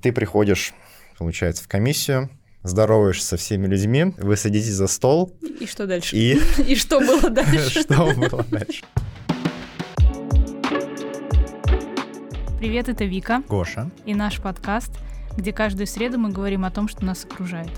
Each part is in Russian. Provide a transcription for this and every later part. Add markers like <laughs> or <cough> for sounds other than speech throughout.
Ты приходишь, получается, в комиссию, здороваешься со всеми людьми, вы садитесь за стол. И что дальше? И, <laughs> И что было <laughs> дальше? что было дальше? Привет, это Вика Гоша. и наш подкаст, где каждую среду мы говорим о том, что нас окружает.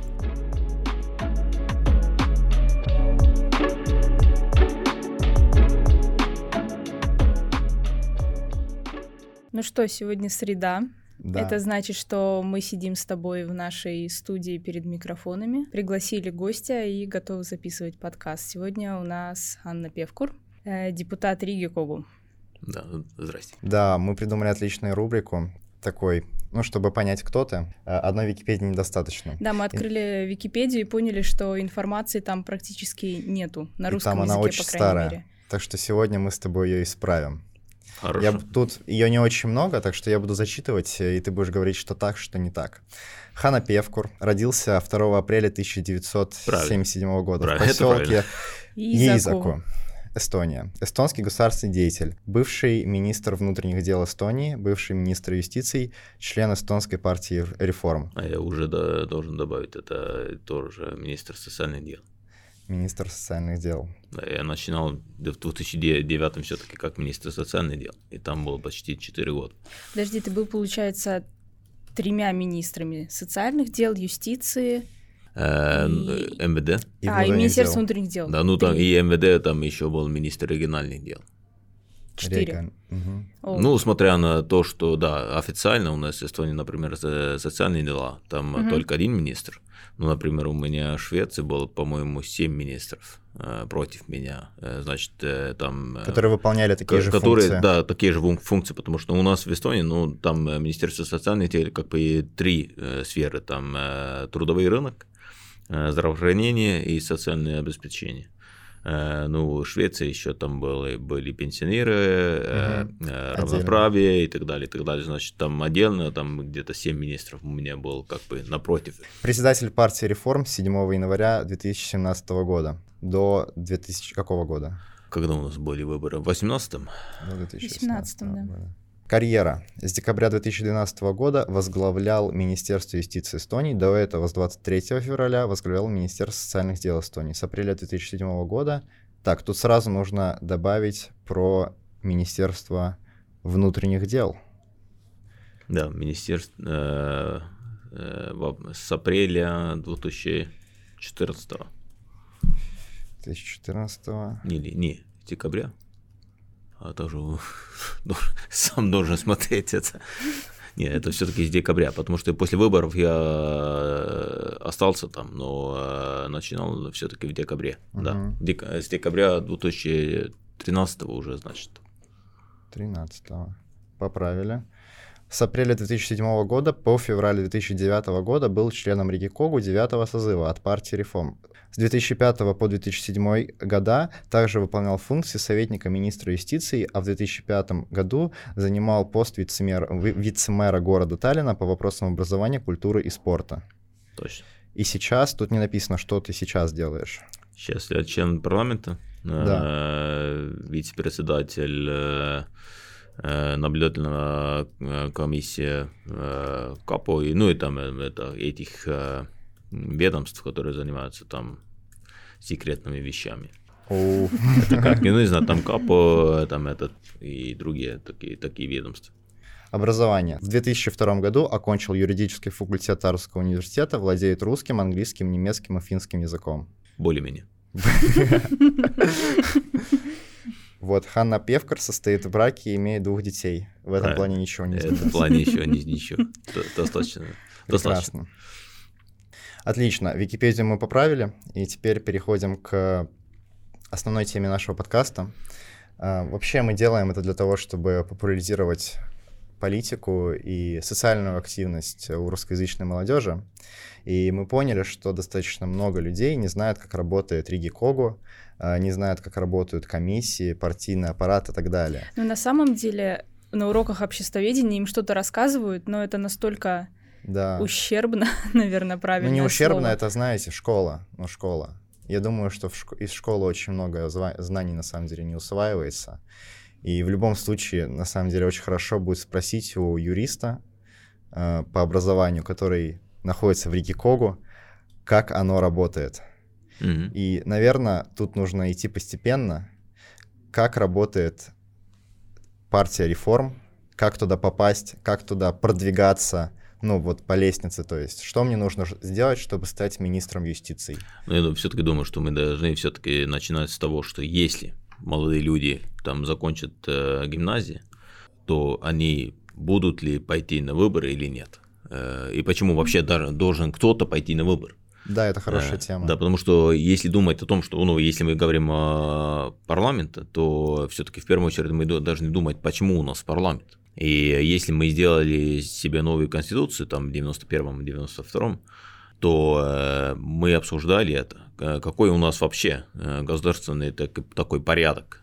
Ну что, сегодня среда. Да. Это значит, что мы сидим с тобой в нашей студии перед микрофонами, пригласили гостя и готовы записывать подкаст. Сегодня у нас Анна Певкур, э, депутат Риги Когу. Да, здрасте. Да, мы придумали отличную рубрику такой, ну, чтобы понять, кто ты. э, Одной Википедии недостаточно. Да, мы открыли Википедию и поняли, что информации там практически нету на И русском там она языке, очень по крайней старая. мере. Так что сегодня мы с тобой ее исправим. Хорошо. Я тут ее не очень много, так что я буду зачитывать, э, и ты будешь говорить, что так, что не так. Хана Певкур родился 2 апреля 1977 года Правильно, в правильно. поселке Изаку. Ейзаку, Эстония. Эстонский государственный деятель, бывший министр внутренних дел Эстонии, бывший министр юстиции, член эстонской партии реформ, А я уже да- должен добавить, это тоже министр социальных дел. Министр социальных дел. Да, я начинал в 2009 все-таки как министр социальных дел, и там было почти 4 года. Подожди, ты был, получается, тремя министрами социальных дел, юстиции, Э, И- МВД, И а, и Министерство дел. внутренних дел. да, ну там Три. и МВД, там еще был министр региональных дел. Четыре. О, Ну, смотря на то, что, да, официально у нас в Эстонии, например, социальные дела, там Мгм. только один министр. Ну, например, у меня в Швеции было, по-моему, семь министров э, против меня. Э, значит, э, там... Которые выполняли такие же которые, функции. да, такие же фун- функции, потому что у нас в Эстонии, ну, там Министерство социальных дел, как бы три сферы, там трудовой рынок, здравоохранение и социальное обеспечение. Э, Ну, в Швеции еще там были, были пенсионеры, Отдельно. равноправие и так далее, и так далее. Значит, там отдельно, там где-то 7 министров у меня был как бы напротив. Председатель партии реформ с 7 января 2017 года до 2000 какого года? Когда у нас были выборы? В 18-м? До 2018 18-м, да. Карьера. С декабря 2012 года возглавлял Министерство юстиции Эстонии. До этого с 23 февраля возглавлял Министерство социальных дел Эстонии. С апреля 2007 года. Так, тут сразу нужно добавить про Министерство внутренних дел. Да, министерство э, э, с апреля 2014 2014 или не, декабря. А тоже <laughs> сам должен смотреть это. Не, это все-таки с декабря, потому что после выборов я э, остался там, но э, начинал все-таки в декабре. Да, Мгм. В дек- с декабря 2013 уже, значит. 13 Поправили. С апреля 2007 года по февраль 2009 года был членом Риги Когу 9 созыва от партии реформ. С 2005 по 2007 года также выполнял функции советника министра юстиции, а в 2005 году занимал пост вице-мэра, ви- вице-мэра города Таллина по вопросам образования, культуры и спорта. Точно. И сейчас, тут не написано, что ты сейчас делаешь. Сейчас я член парламента, э, вице-председатель э, наблюдательного э, комиссии э, КАПО, и, ну и там это, этих ведомств, которые занимаются там секретными вещами. О, Это как, ну не знаю, там КАПО, там этот и другие такие, такие ведомства. Образование. В 2002 году окончил юридический факультет Тарского университета, владеет русским, английским, немецким и финским языком. Более-менее. <laughs> Вот, Ханна Певкар состоит в браке и имеет двух детей. В этом Правильно. плане ничего не изменилось. в плане еще не- <laughs> ничего. Д- Достаточно. Достаточно. Прекрасно. Отлично, Википедию мы поправили, и теперь переходим к основной теме нашего подкаста. А, Вообще мы делаем это для того, чтобы популяризировать политику и социальную активность у русскоязычной молодежи. И мы поняли, что достаточно много людей не знают, как работает Риги Когу, а, не знают, как работают комиссии, партийный аппарат и так далее. Ну, на самом деле, на уроках обществоведения им что-то рассказывают, но это настолько Да. ущербно, <laughs> наверное, Ну, правильно. не ущербно, это, знаете, школа. Ну, школа. Я думаю, что шко- из школы очень много знаний на самом деле не усваивается. И в любом случае, на самом деле, очень хорошо будет спросить у юриста, э, по образованию, который находится в реке Когу, как оно работает. Мгм. И, наверное, тут нужно идти постепенно, как работает партия реформ, как туда попасть, как туда продвигаться, ну вот по лестнице, то есть, что мне нужно сделать, чтобы стать министром юстиции. Но я все-таки думаю, что мы должны все-таки начинать с того, что если молодые люди там закончат э, гимназии, то они будут ли пойти на выборы или нет. Э, и почему вообще должен кто-то пойти на выбор. Да, это хорошая Э, тема. Да, потому что если думать о том, что, ну, если мы говорим о парламенте, то все-таки в первую очередь мы до- должны думать, почему у нас парламент. И если мы сделали себе новую конституцию, там, в 91-м, 92-м, то э, мы обсуждали это, какой у нас вообще государственный так- такой порядок,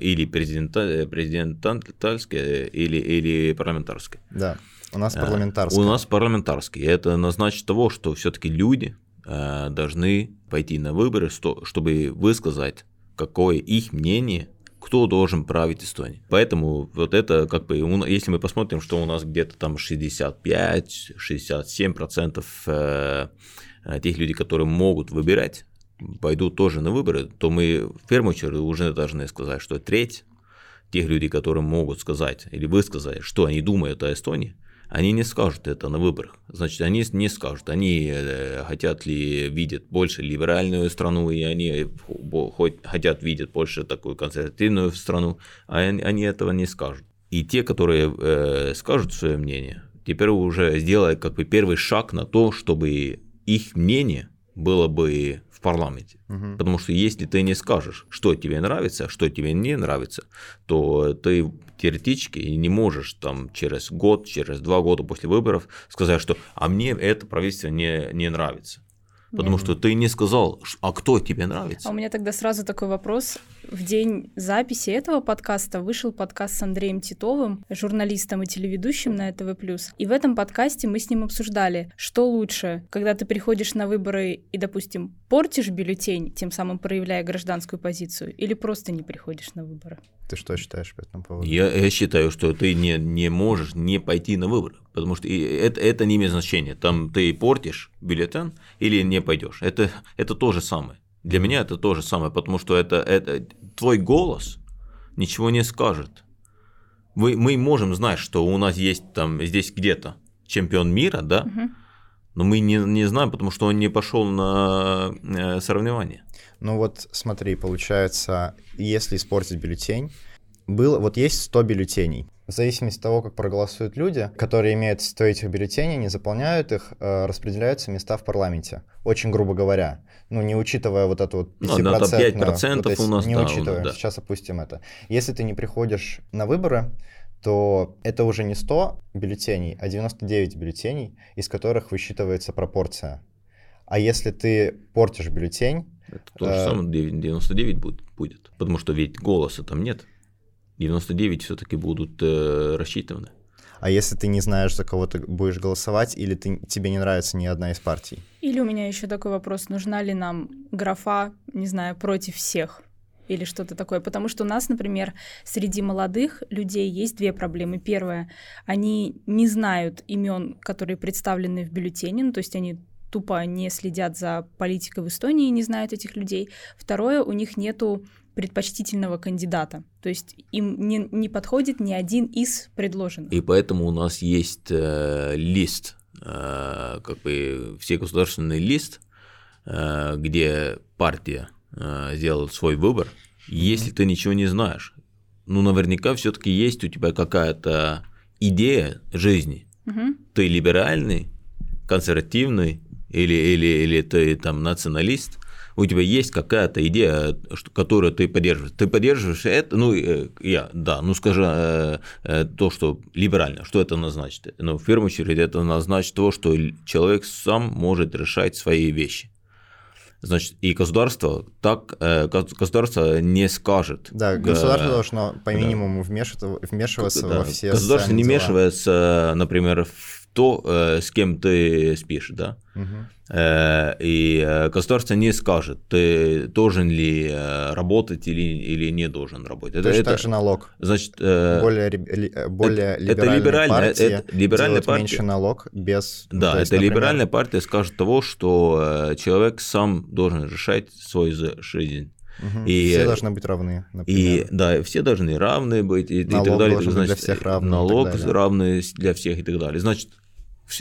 или президента, президентальский, или, или парламентарский. Да, у нас Э, парламентарская. У нас парламентарский. Это назначит того, что все-таки люди э, должны пойти на выборы, чтобы высказать, какое их мнение, кто должен править Эстонией. Поэтому вот это как бы, если мы посмотрим, что у нас где-то там 65-67% э, тех людей, которые могут выбирать, пойдут тоже на выборы, то мы в первую очередь уже должны сказать, что треть тех людей, которые могут сказать или высказать, что они думают о Эстонии, они не скажут это на выборах. Значит, они не скажут, они э, хотят ли видеть больше либеральную страну, и они хотят видеть больше такую консервативную страну, а они этого не скажут. И те, которые э, скажут свое мнение, теперь уже сделают как бы первый шаг на то, чтобы их мнение было бы в парламенте. Мгм. Потому что если ты не скажешь, что тебе нравится, что тебе не нравится, то ты теоретически не можешь там через год, через два года после выборов сказать, что «а мне это правительство не, не нравится». Потому что ты не сказал, а кто тебе нравится. А у меня тогда сразу такой вопрос. В день записи этого подкаста вышел подкаст с Андреем Титовым, журналистом и телеведущим на ТВ+. И в этом подкасте мы с ним обсуждали, что лучше, когда ты приходишь на выборы и, допустим, портишь бюллетень, тем самым проявляя гражданскую позицию, или просто не приходишь на выборы. Ты что считаешь по этому поводу? Я, я считаю, что ты не, не можешь не пойти на выборы, потому что и это, это не имеет значения. Там ты портишь бюллетень или не пойдешь. Это, это то же самое. Для меня это то же самое, потому что это, это твой голос ничего не скажет. Мы, мы можем знать, что у нас есть там здесь где-то чемпион мира, да, Мгм. но мы не, не знаем, потому что он не пошел на э, соревнования. Ну вот смотри, получается, если испортить бюллетень, было, вот есть 100 бюллетеней. В зависимости от того, как проголосуют люди, которые имеют 100 этих бюллетеней, не заполняют их, э, распределяются места в парламенте. Очень грубо говоря. Ну, не учитывая вот эту вот Ну, да, там 5%, 5% вот эти- у нас, не да, учитывая, да. сейчас опустим это. Если ты не приходишь на выборы, то это уже не 100 бюллетеней, а 99 бюллетеней, из которых высчитывается пропорция. А если ты портишь бюллетень, Это то же Э, самое 9 99 будет, будет. Потому что ведь голоса там нет. 99 все-таки будут э, рассчитаны. А если ты не знаешь, за кого ты будешь голосовать, или ты, тебе не нравится ни одна из партий? Или у меня еще такой вопрос, нужна ли нам графа, не знаю, против всех? Или что-то такое. Потому что у нас, например, среди молодых людей есть две проблемы. Первое, они не знают имен, которые представлены в бюллетене, ну, то есть они тупо не следят за политикой в Эстонии и не знают этих людей. Второе, у них нету предпочтительного кандидата. То есть им не, не подходит ни один из предложенных. И поэтому у нас есть э, лист, э, как бы всегосударственный лист, э, где партия э, сделает свой выбор. Если ты ничего не знаешь, ну наверняка все-таки есть у тебя какая-то идея жизни. Мгм. Ты либеральный, консервативный или, или, или ты там националист, у тебя есть какая-то идея, которую ты поддерживаешь. Ты поддерживаешь это, ну, э, я, да, ну, скажи э, э, то, что либерально, что это назначит? Ну, в первую очередь, это назначит то, что человек сам может решать свои вещи. Значит, и государство так, гос- государство не скажет. Да, государство э, должно по да. минимуму вмешиваться, вмешиваться Да, во все Государство не дела. вмешивается, например, в то, э, с кем ты спишь, да. Э, И э, государство не скажет, ты должен ли работать или, или не должен работать. Точно так же налог. значит, Более, более это либеральная- партии это либеральная партия. меньше налог без... ну, да, есть, это например, либеральная партия скажет того, что человек сам должен решать свою жизнь. И, все должны быть равны, И например. да, все должны равны быть и, и так далее. должен быть Значит, для всех равный и Налог равный для всех и так далее. Значит,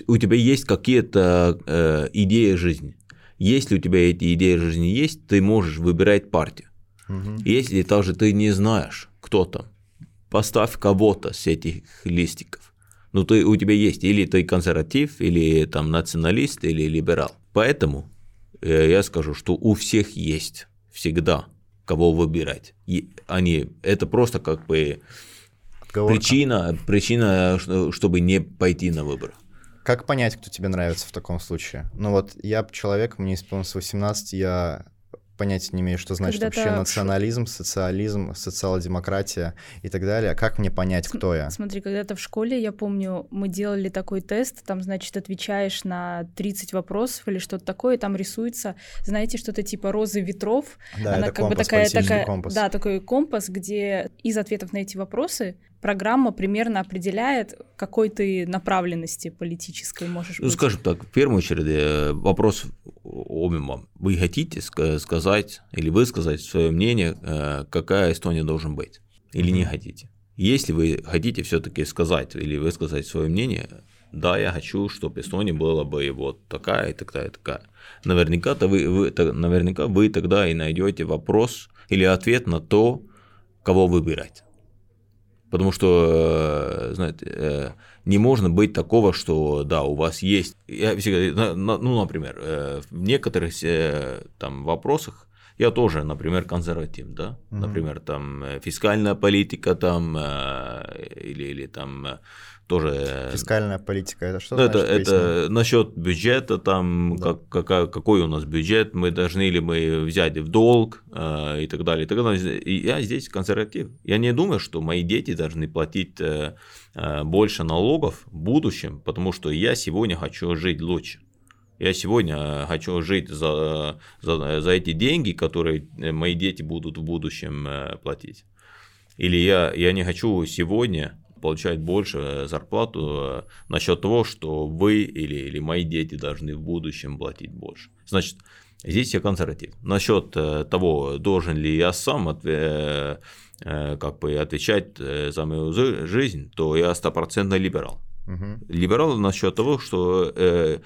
у тебя есть какие-то э, идеи жизни. Если у тебя эти идеи жизни есть, ты можешь выбирать партию. Мгм. Если также ты не знаешь, кто там, поставь кого-то с этих листиков. Ну, ты, у тебя есть или ты консерватив, или там националист, или либерал. Поэтому э, я скажу, что у всех есть всегда кого выбирать. И они, это просто как бы Отговорка. причина, причина, что- чтобы не пойти на выборы. Как понять, кто тебе нравится в таком случае? Ну вот я человек, мне исполнилось 18, я понятия не имею, что значит Когда-то вообще национализм, социализм, социал-демократия и так далее. Как мне понять, кто я? Смотри, когда-то в школе, я помню, мы делали такой тест, там, значит, отвечаешь на 30 вопросов или что-то такое, и там рисуется, знаете, что-то типа розы ветров. Да, Она это как бы компас, такая, политический такая, компас. да, такой компас, где из ответов на эти вопросы программа примерно определяет, какой ты направленности политической можешь Ну, быть. скажем так, в первую очередь э, вопрос обем вам. Вы хотите ска- сказать или высказать свое мнение, э, какая Эстония должен быть, или не хотите? Если вы хотите все-таки сказать или высказать свое мнение, да, я хочу, чтобы Эстония была бы вот такая и такая и такая. Наверняка, -то вы, вы, наверняка вы тогда и найдете вопрос или ответ на то, кого выбирать. Потому что, э, знаете, э, не можно быть такого, что да, у вас есть. Я всегда, ну, например, э, в некоторых там вопросах я тоже, например, консерватив, да, например, там фискальная политика, там или, или там тоже э, Фискальная политика, это что ну, это, значит? Это насчет бюджета, там Да. как, какая- какой у нас бюджет, мы должны ли мы взять в долг э, и так далее. И, так далее. И я здесь консерватив. Я не думаю, что мои дети должны платить э, э, больше налогов в будущем, потому что я сегодня хочу жить лучше. Я сегодня э, хочу жить за, за, за эти деньги, которые мои дети будут в будущем платить. Или я, я не хочу сегодня получать больше э, зарплату э, насчет того, что вы или, или мои дети должны в будущем платить больше. Значит, здесь я консерватив. Насчет э, того, должен ли я сам отве- как бы отвечать за мою жизнь, то я стопроцентно либерал. Мгм. Либерал насчет того, что э,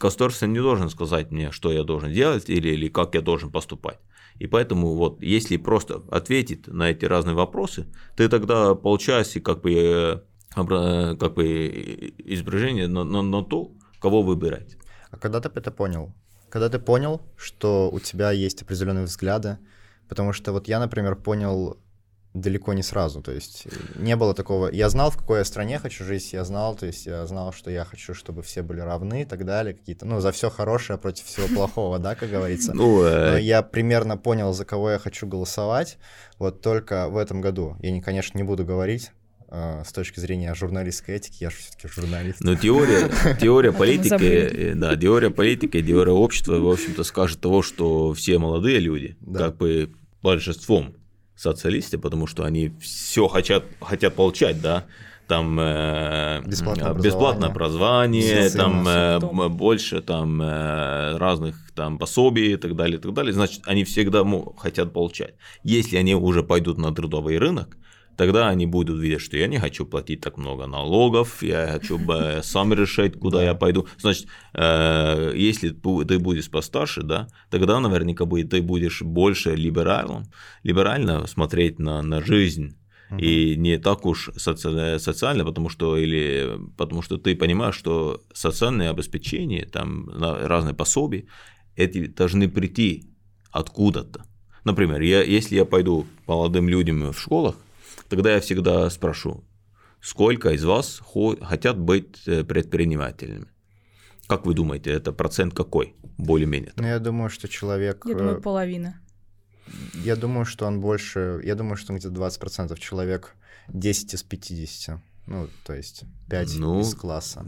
государство не должен сказать мне, что я должен делать или, или как я должен поступать. И поэтому вот если просто ответить на эти разные вопросы, ты тогда получаешь и как бы, э, обра- как бы э, изображение на, на- на то, кого выбирать. А когда ты это понял? Когда ты понял, что у тебя есть определенные взгляды, потому что вот я, например, понял далеко не сразу, то есть не было такого, я знал, в какой я стране хочу жить, я знал, то есть я знал, что я хочу, чтобы все были равны и так далее, какие-то, ну, за все хорошее против всего плохого, да, как говорится. <laughs> Ну, э, Но я примерно понял, за кого я хочу голосовать, вот только в этом году. Я, не, конечно, не буду говорить э, с точки зрения журналистской этики, я же все-таки журналист. Но теория, <laughs> теория политики, э, да, теория политики, теория общества, в общем-то, скажет того, что все молодые люди, Да. как бы большинством социалисты, потому что они все хотят, хотят получать, да, там э, Бесплатное бесплатное образование, там э, больше там э, разных там пособий и так далее, и так далее, значит, они всегда хотят получать. Если они уже пойдут на трудовой рынок, тогда они будут видеть, что я не хочу платить так много налогов, я хочу бы сам решать, куда Да. я пойду. Значит, э, если ты будешь постарше, да, тогда наверняка ты будешь больше либералом, либерально смотреть на, на жизнь. И не так уж соци- социально, потому что, или, потому что ты понимаешь, что социальное обеспечение, там разные пособия, эти должны прийти откуда-то. Например, я, если я пойду молодым людям в школах, тогда я всегда спрошу, сколько из вас хо- хотят быть э, предпринимателями? Как вы думаете, это процент какой, более-менее? Ну, я думаю, что человек... Я э, думаю, половина. Я думаю, что он больше... Я думаю, что он где-то 20% человек 10 из 50. Ну, то есть 5 Ну, из класса.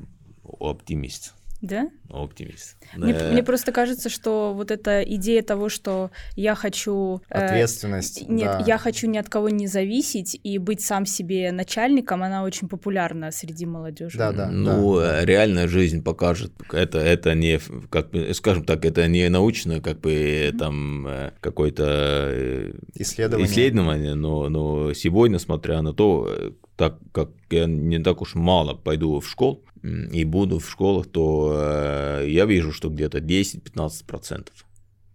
оптимист. Да? Оптимист. Мне, э... мне просто кажется, что вот эта идея того, что я хочу... Э, Ответственность. Э, нет, да. я хочу ни от кого не зависеть и быть сам себе начальником, она очень популярна среди молодежи. Да, да. Ну, да. Э, реальная жизнь покажет. Это, это не, как бы, скажем так, это не научно, как бы mm-hmm. там э, какое-то исследование, исследование но, но сегодня, смотря на то, так как я не так уж мало пойду в школу, и буду в школах, то э, я вижу, что где-то 10-15%.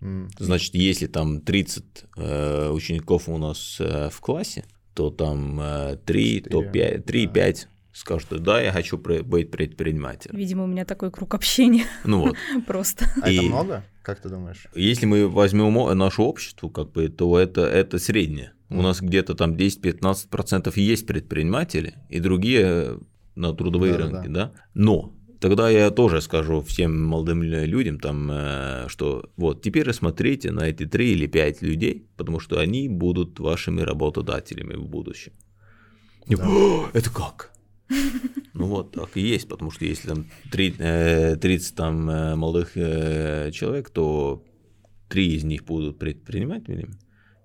Mm. Значит, если там 30 э, учеников у нас э, в классе, то там э, 3, 4, то 5, 3-5 да. скажут, да, я хочу быть предпринимателем. Видимо, у меня такой круг общения. <laughs> Ну вот. <laughs> Просто. А и это много? Как ты думаешь? Если мы возьмем наше общество, как бы, то это, это среднее. У нас где-то там 10-15% есть предприниматели, и другие на трудовые да, рынки, да. да? Но тогда я тоже скажу всем молодым людям, там, э, что вот теперь рассмотрите на эти три или пять людей, потому что они будут вашими работодателями в будущем. Да. Это как? Ну вот так и есть, потому что если там 30 э, там э, молодых человек, то три из них будут предпринимателями,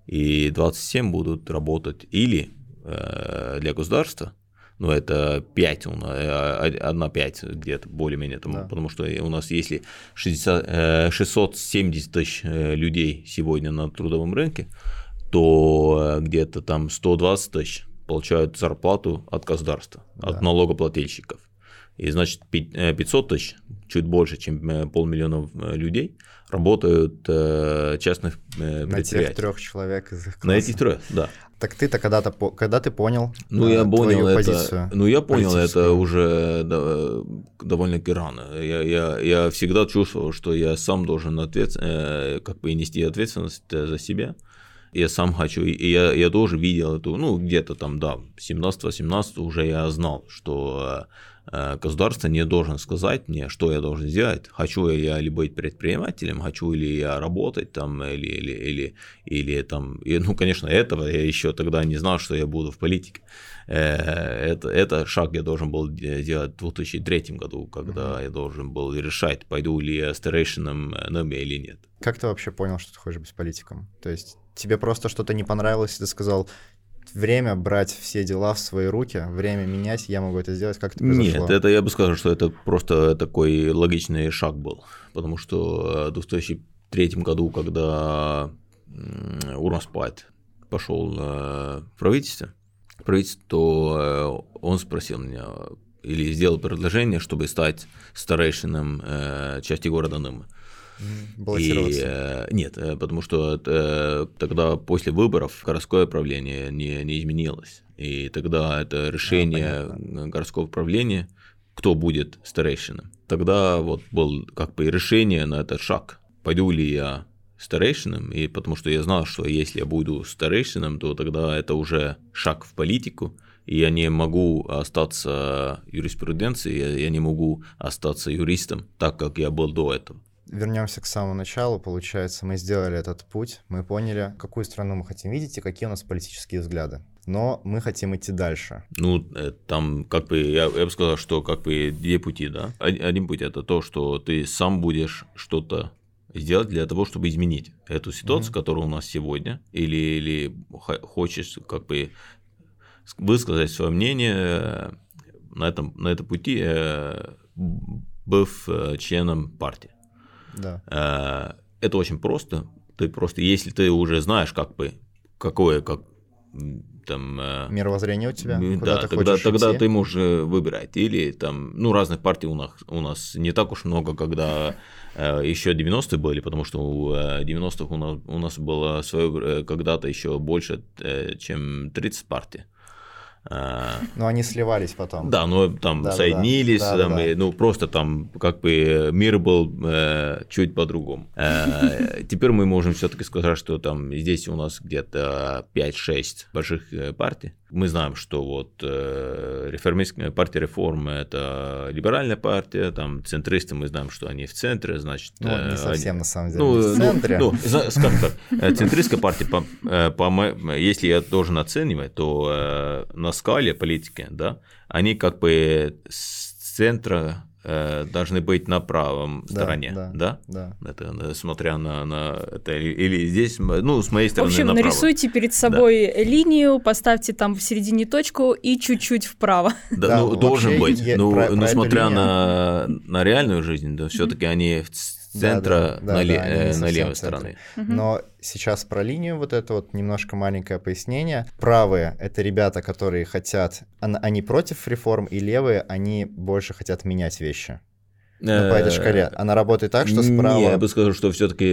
и 27 будут работать или для государства, ну, это 5, одна 5 где-то более-менее, тому, да. потому что у нас если 60, 670 э, тысяч э, людей сегодня на трудовом рынке, то э, где-то там 120 тысяч получают зарплату от государства, да. от налогоплательщиков. И значит 500 тысяч, чуть больше, чем полмиллиона людей, работают в частных предприятиях. На тех трех человек из их класса. На этих трех, да. Так ты-то когда-то, когда ты понял ну, я э, понял это, позицию? Ну, я понял это уже довольно-таки рано. Я, я, я всегда чувствовал, что я сам должен ответ, э, как бы нести ответственность за себя. Я сам хочу, и я, я тоже видел эту, ну, где-то там, да, 17-18 уже я знал, что Э, государство не должен сказать мне, что я должен сделать. Хочу я ли быть предпринимателем, хочу ли я работать там, или, или, или, или там, и, ну, конечно, этого я еще тогда не знал, что я буду в политике. Э, это, это шаг я должен был делать в 2003 году, когда я должен был решать, пойду ли я старейшином НЭМе или нет. Как ты вообще понял, что ты хочешь быть политиком? То есть тебе просто что-то не понравилось, и ты сказал, время брать все дела в свои руки, время менять, я могу это сделать, как это произошло? Нет, это я бы сказал, что это просто такой логичный шаг был, потому что в 2003 году, когда Урмаспайт пошел в правительство, правительство, э, он спросил меня, или сделал предложение, чтобы стать старейшином э, части города Нымы. Баллотироваться? И, э, нет, э, потому что э, тогда после выборов городское управление не, не изменилось. И тогда это решение а, городского управления, кто будет старейшином. Тогда вот был как бы решение на этот шаг. Пойду ли я старейшином, и потому что я знал, что если я буду старейшином, то тогда это уже шаг в политику, и я не могу остаться юриспруденцией, я, я не могу остаться юристом, так как я был до этого вернемся к самому началу. Получается, мы сделали этот путь, мы поняли, какую страну мы хотим видеть и какие у нас политические взгляды. Но мы хотим идти дальше. Ну, э, там, как бы, я, я бы сказал, что как бы две пути, да. Один путь это то, что ты сам будешь что-то сделать для того, чтобы изменить эту ситуацию, mm-hmm. которая у нас сегодня, или, или хочешь как бы высказать свое мнение э, на этом, на этом пути, э, быв членом партии. Да. Э, это очень просто. Ты просто, если ты уже знаешь, как бы, какое, как там... Э, Мировоззрение у тебя? Да, ты тогда, тогда ты можешь э, выбирать. Или там, ну, разных партий у нас, у нас не так уж много, когда еще 90-е были, потому что у 90-х у нас, у нас было свое когда-то еще больше, чем 30 партий. Но они сливались потом. Да, но там да, соединились, да, там, да, И, ну просто там как бы мир был э, чуть по-другому. Э, теперь мы можем все-таки сказать, что там здесь у нас где-то 5-6 больших э, партий. Мы знаем, что вот э, реформистская партия реформы это либеральная партия, там центристы мы знаем, что они в центре, значит. Ну, не совсем они, на самом деле. Ну, в центре. Ну, ну скажем так, э, центристская партия, по, э, по, если я должен оценивать, то э, на скале политики, да, они как бы с центра э, должны быть на правом Да, стороне, да, да? Да. Это э, смотря на, на это или, здесь, ну, с моей В стороны общем, направо. нарисуйте перед собой линию, поставьте там в середине точку и чуть-чуть вправо. <laughs> Да, Да, ну, должен быть. е- ну, про- ну, смотря на, на реальную жизнь, да, все-таки они Да, центра да, да, на, да, не э, на левой стороне. Мгм. Но сейчас про линию вот это вот немножко маленькое пояснение. Правые — это ребята, которые хотят... Они против реформ, и левые, они больше хотят менять вещи. Ну, по этой шкале. Она работает так, что справа... Не, я бы сказал, что все-таки...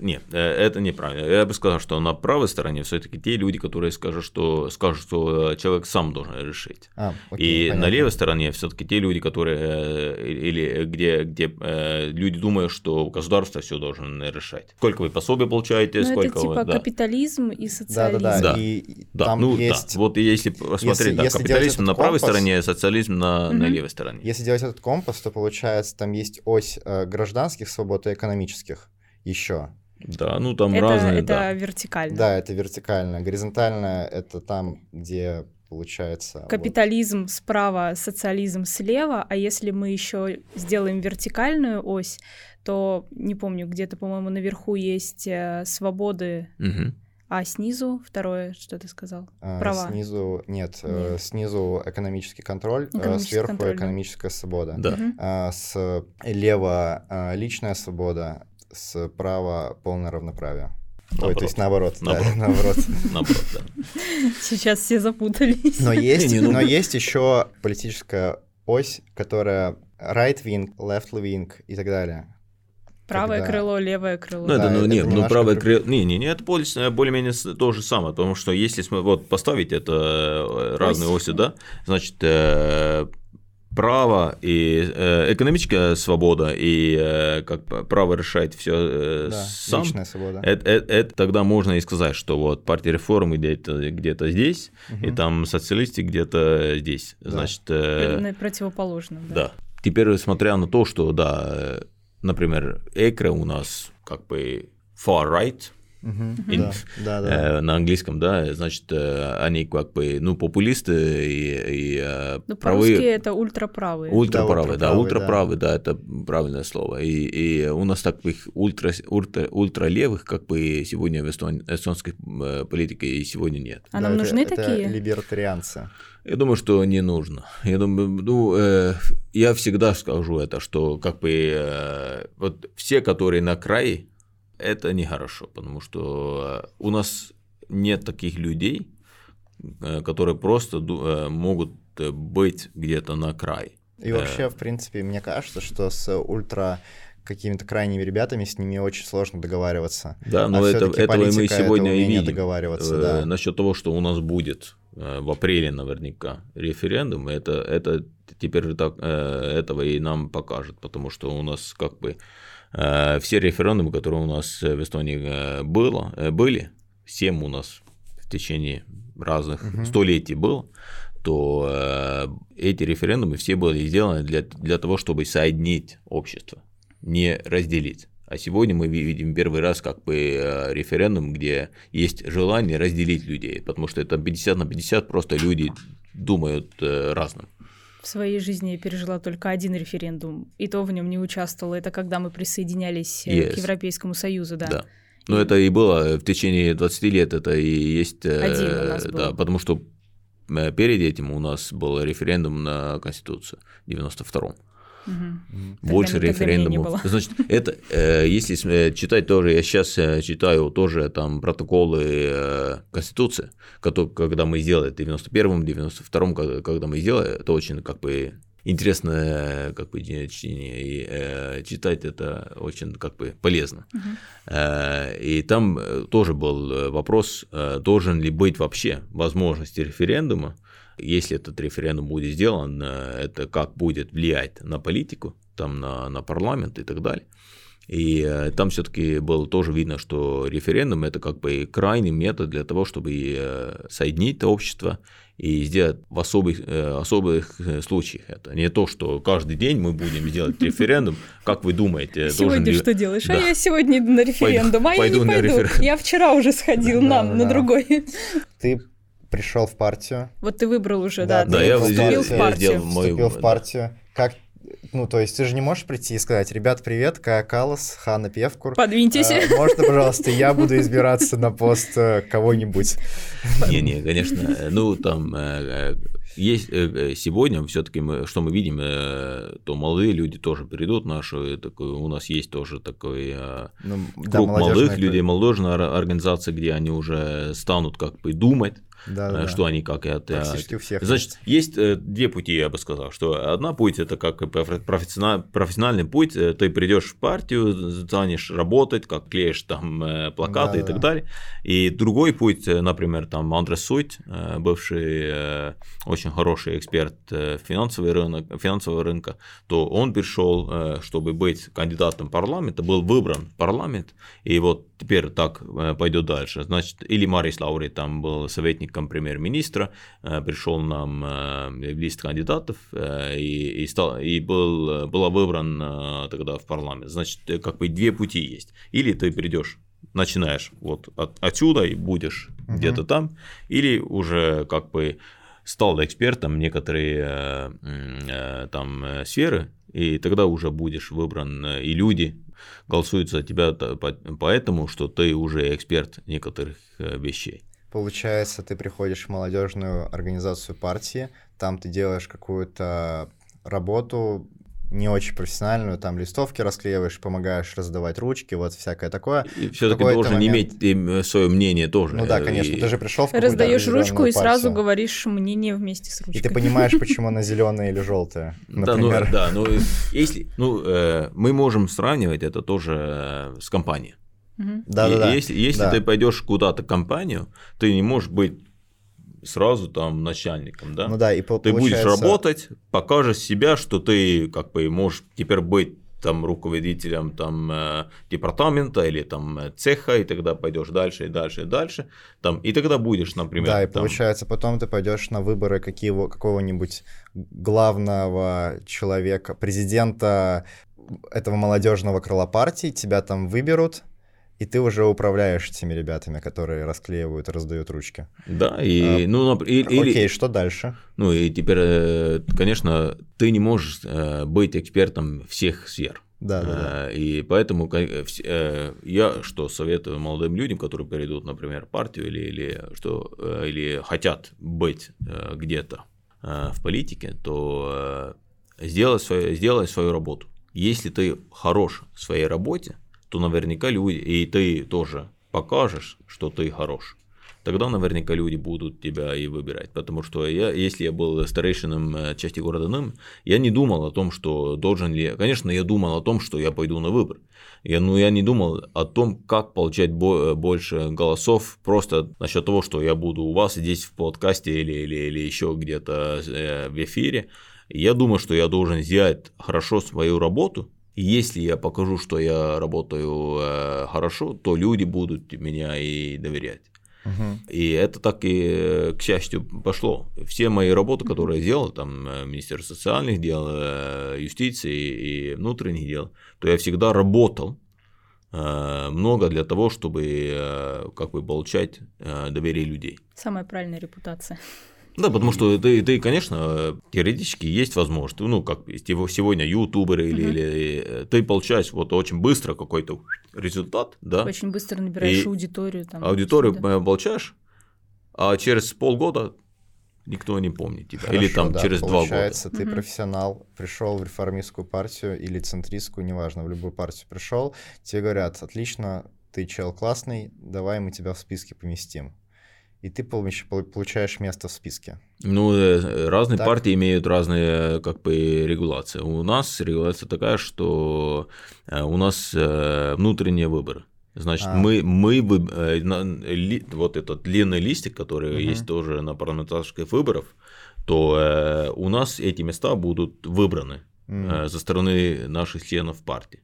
Не, э, это неправильно. Я бы сказал, что на правой стороне все-таки те люди, которые скажут, что, скажут, что э, человек сам должен решить. А, окей, И понятно. на левой стороне все-таки те люди, которые э, или где, где э, люди думают, что государство все должен решать. Сколько вы пособия получаете, Ну, это сколько типа вы, да. капитализм и социализм. Да-да-да, Да. и и Да, там ну есть... да. Вот если посмотреть, Если- да, если капитализм на правой компас- стороне, социализм на, на Мгм. левой стороне. Если делать этот компас, то получается, там есть ось э, гражданских свобод и экономических еще. Да, ну там Это, разные, это да. вертикально. Да, это вертикально. Горизонтально — это там, где получается... вот- Капитализм справа, социализм слева, а если мы еще сделаем вертикальную ось, то не помню, где-то, по-моему, наверху есть э, свободы, Мгм. А снизу второе, что ты сказал? А, Права. Снизу нет, э, Нет. снизу экономический контроль, э, Экономический сверху контроль, да. экономическая свобода. Да. А, Слева а, личная свобода, справа полное равноправие. Ой, Наоборот. то есть наоборот, да, Наоборот. наоборот. <laughs> Наоборот, да. Сейчас все запутались. Но есть, ну- но есть еще политическая ось, которая right wing, left wing и так далее. Правое когда- крыло, левое крыло. Ну, это, Да, ну, это не, ну, правое крыло... Не, не, не, это более- более-менее то же самое, потому что если см- вот поставить это э, разные оси, да, значит, э, право и э, экономическая свобода и э, как право решать все Да, сам, личная свобода. это, это- это тогда можно и сказать, что вот партия реформы где-то где здесь, и Мгм. там социалисты где-то здесь. Да. Значит, э, На противоположном, да. да. Теперь, смотря на то, что, да, э, например, Экре у нас как бы far right, И- Да, да, да. э, на английском, да, значит, э, они как бы, ну, популисты и, и э, Ну, по-русски правые, это ультраправые. ультраправые, да, ультраправые, ультраправые, да, это правильное слово. И, и у нас так их ультра, ультра, ультралевых, как бы сегодня в эстон- эстонской э, политике и сегодня нет. А Да, нам это- нужны это такие? либертарианцы. Я думаю, что не нужно. Я думаю, ну, э, я всегда скажу это, что как бы э, вот все, которые на крае, это нехорошо, потому что э, у нас нет таких людей, э, которые просто э, могут быть где-то на крае. И вообще, в принципе, мне кажется, что с ультра какими-то крайними ребятами с ними очень сложно договариваться. Да, но а это, этого мы политика — это сегодня и видим. договариваться, Э, да. Насчет того, что у нас будет в апреле наверняка референдум, это, это теперь так, этого и нам покажет, потому что у нас как бы все референдумы, которые у нас в Эстонии э, было, э, были, семь у нас в течение разных Мгм. столетий было, то э, эти референдумы все были сделаны для, для того, чтобы соединить общество, не разделить. А сегодня мы ви- видим первый раз как бы э, референдум, где есть желание разделить людей, потому что это 50 на 50, просто люди думают э, разным. В своей жизни я пережила только один референдум, и то в нем не участвовала. Это когда мы присоединялись э, к Yes. Европейскому Союзу, да. Да. Но это и было в течение 20 лет, это и есть... э, Один у нас Да, был. потому что э, перед этим у нас был референдум на Конституцию в 92-м. Тогда больше тогда референдумов. было. Значит, это, э, если э, читать тоже, я сейчас читаю тоже там протоколы э, Конституции, кото- когда мы сделали в 91-м, 92-м, когда- когда мы сделали, это очень как бы интересное как бы чтение, и э, читать это очень как бы полезно. Мгм. Э, И там э, тоже был э, вопрос, э, должен ли быть вообще возможность референдума, если этот референдум будет сделан, э, это как будет влиять на политику, там на, на парламент и так далее. И э, там все-таки было тоже видно, что референдум это как бы крайний метод для того, чтобы э, соединить общество и сделать в особых, особых случаях это. Не то, что каждый день мы будем делать референдум. Как вы думаете, должен Сегодня ли- что делаешь? Да. А я сегодня иду на референдум, а я пойду не на пойду. референдум. Я вчера уже сходил Да, на, да, на да. другой. Ты пришел в партию, Вот ты выбрал уже, Да, да, да, ты я вступил в партию. вступил в да. партию. Как ну, то есть ты же не можешь прийти и сказать, ребят, привет, Кая Калас, Ханна Певкур. Подвиньтесь. Э, можно, пожалуйста, я буду избираться на пост э, кого-нибудь? Не-не, конечно, ну, там э, есть сегодня все-таки мы, что мы видим, то молодые люди тоже перейдут наши, такой, у нас есть тоже такой ну, круг да, молодых людей, молодежная организация, где они уже станут как бы думать да, да, что они как это. Практически у всех. Значит, есть э, две пути, я бы сказал, что одна путь это как профессиональный путь, э, ты придешь в партию, станешь работать, как клеишь там э, плакаты да, и так да. далее. И другой путь, например, там Андрес Суть, бывший очень хороший эксперт финансового рынка, финансового рынка, то он пришел, чтобы быть кандидатом в парламент, был выбран в парламент, и вот теперь так пойдет дальше. Значит, или Марис Лаури там был советник советником премьер-министра, э, пришел нам э, в лист кандидатов э, и, и, стал, и был, была выбран тогда в парламент. Значит, как бы две пути есть. Или ты придешь начинаешь вот от, отсюда и будешь угу. где-то там, или уже как бы стал экспертом некоторые там сферы, и тогда уже будешь выбран, и люди голосуют за тебя поэтому, что ты уже эксперт некоторых вещей. Получается, ты приходишь в молодежную организацию партии, там ты делаешь какую-то работу не очень профессиональную, там листовки расклеиваешь, помогаешь раздавать ручки, вот всякое такое. И все-таки должен момент... иметь свое мнение тоже. Ну да, конечно, и... ты же пришел в Раздаешь ручку и сразу говоришь мнение вместе с ручкой. И ты понимаешь, почему она зеленая или желтая, например. <laughs> Да, ну, да, ну если, ну, э, мы можем сравнивать это тоже с компанией. Да, да, да. Если, если да. ты пойдешь куда-то в компанию, ты не можешь быть сразу там начальником, да? Ну да, и по- Ты получается... будешь работать, покажешь себя, что ты как бы можешь теперь быть там руководителем там э, департамента или там э, цеха, и тогда пойдешь дальше и дальше и дальше, там, и тогда будешь, например. Да, и там... получается, потом ты пойдешь на выборы какие, какого-нибудь главного человека, президента этого молодежного крыла партии, тебя там выберут, и ты уже управляешь этими ребятами, которые расклеивают раздают ручки. Да, и, а, ну, и, или... Окей, что дальше? Ну, и теперь, э, конечно, ты не можешь э, быть экспертом всех сфер. Да, да, да. И поэтому я что советую молодым людям, которые перейдут, например, в партию или, или, что, э, или хотят быть где-то в политике, то сделай свою, сделай свою работу. Если ты хорош в своей работе, то наверняка люди, и ты тоже покажешь, что ты хорош, тогда наверняка люди будут тебя и выбирать. Потому что я, если я был старейшином э, части города Ным, я не думал о том, что должен ли... Конечно, я думал о том, что я пойду на выбор. Я, но я не думал о том, как получать бо- больше голосов просто насчет того, что я буду у вас здесь в подкасте или, или, или еще где-то э, в эфире. Я думаю, что я должен сделать хорошо свою работу, если я покажу, что я работаю э, хорошо, то люди будут меня и доверять. Угу. И это так и, к счастью, пошло. Все мои работы, которые я делал, там, э, Министерство социальных дел, э, юстиции и внутренних дел, то я всегда работал много для того, чтобы как бы получать доверие людей. Самая правильная репутация. Да, потому что ты, ты, конечно, теоретически есть возможность, ну, как сегодня ютуберы или, угу. или э, ты получаешь вот очень быстро какой-то результат, да. Очень быстро набираешь и аудиторию. Там, аудиторию да. получаешь, а через полгода никто не помнит тебя. Хорошо, или там да, через два года. Получается, ты угу. профессионал, пришел в реформистскую партию или центристскую, неважно, в любую партию пришел, тебе говорят, отлично, ты чел классный, давай мы тебя в списке поместим и ты получаешь место в списке. Ну, э, разные так? партии имеют разные как бы регуляции. У нас регуляция такая, что э, у нас э, внутренние выборы. Значит, а. мы, мы вот этот длинный листик, который угу. есть тоже на парламентарских выборах, то у нас эти места будут выбраны угу. за стороны наших членов партии.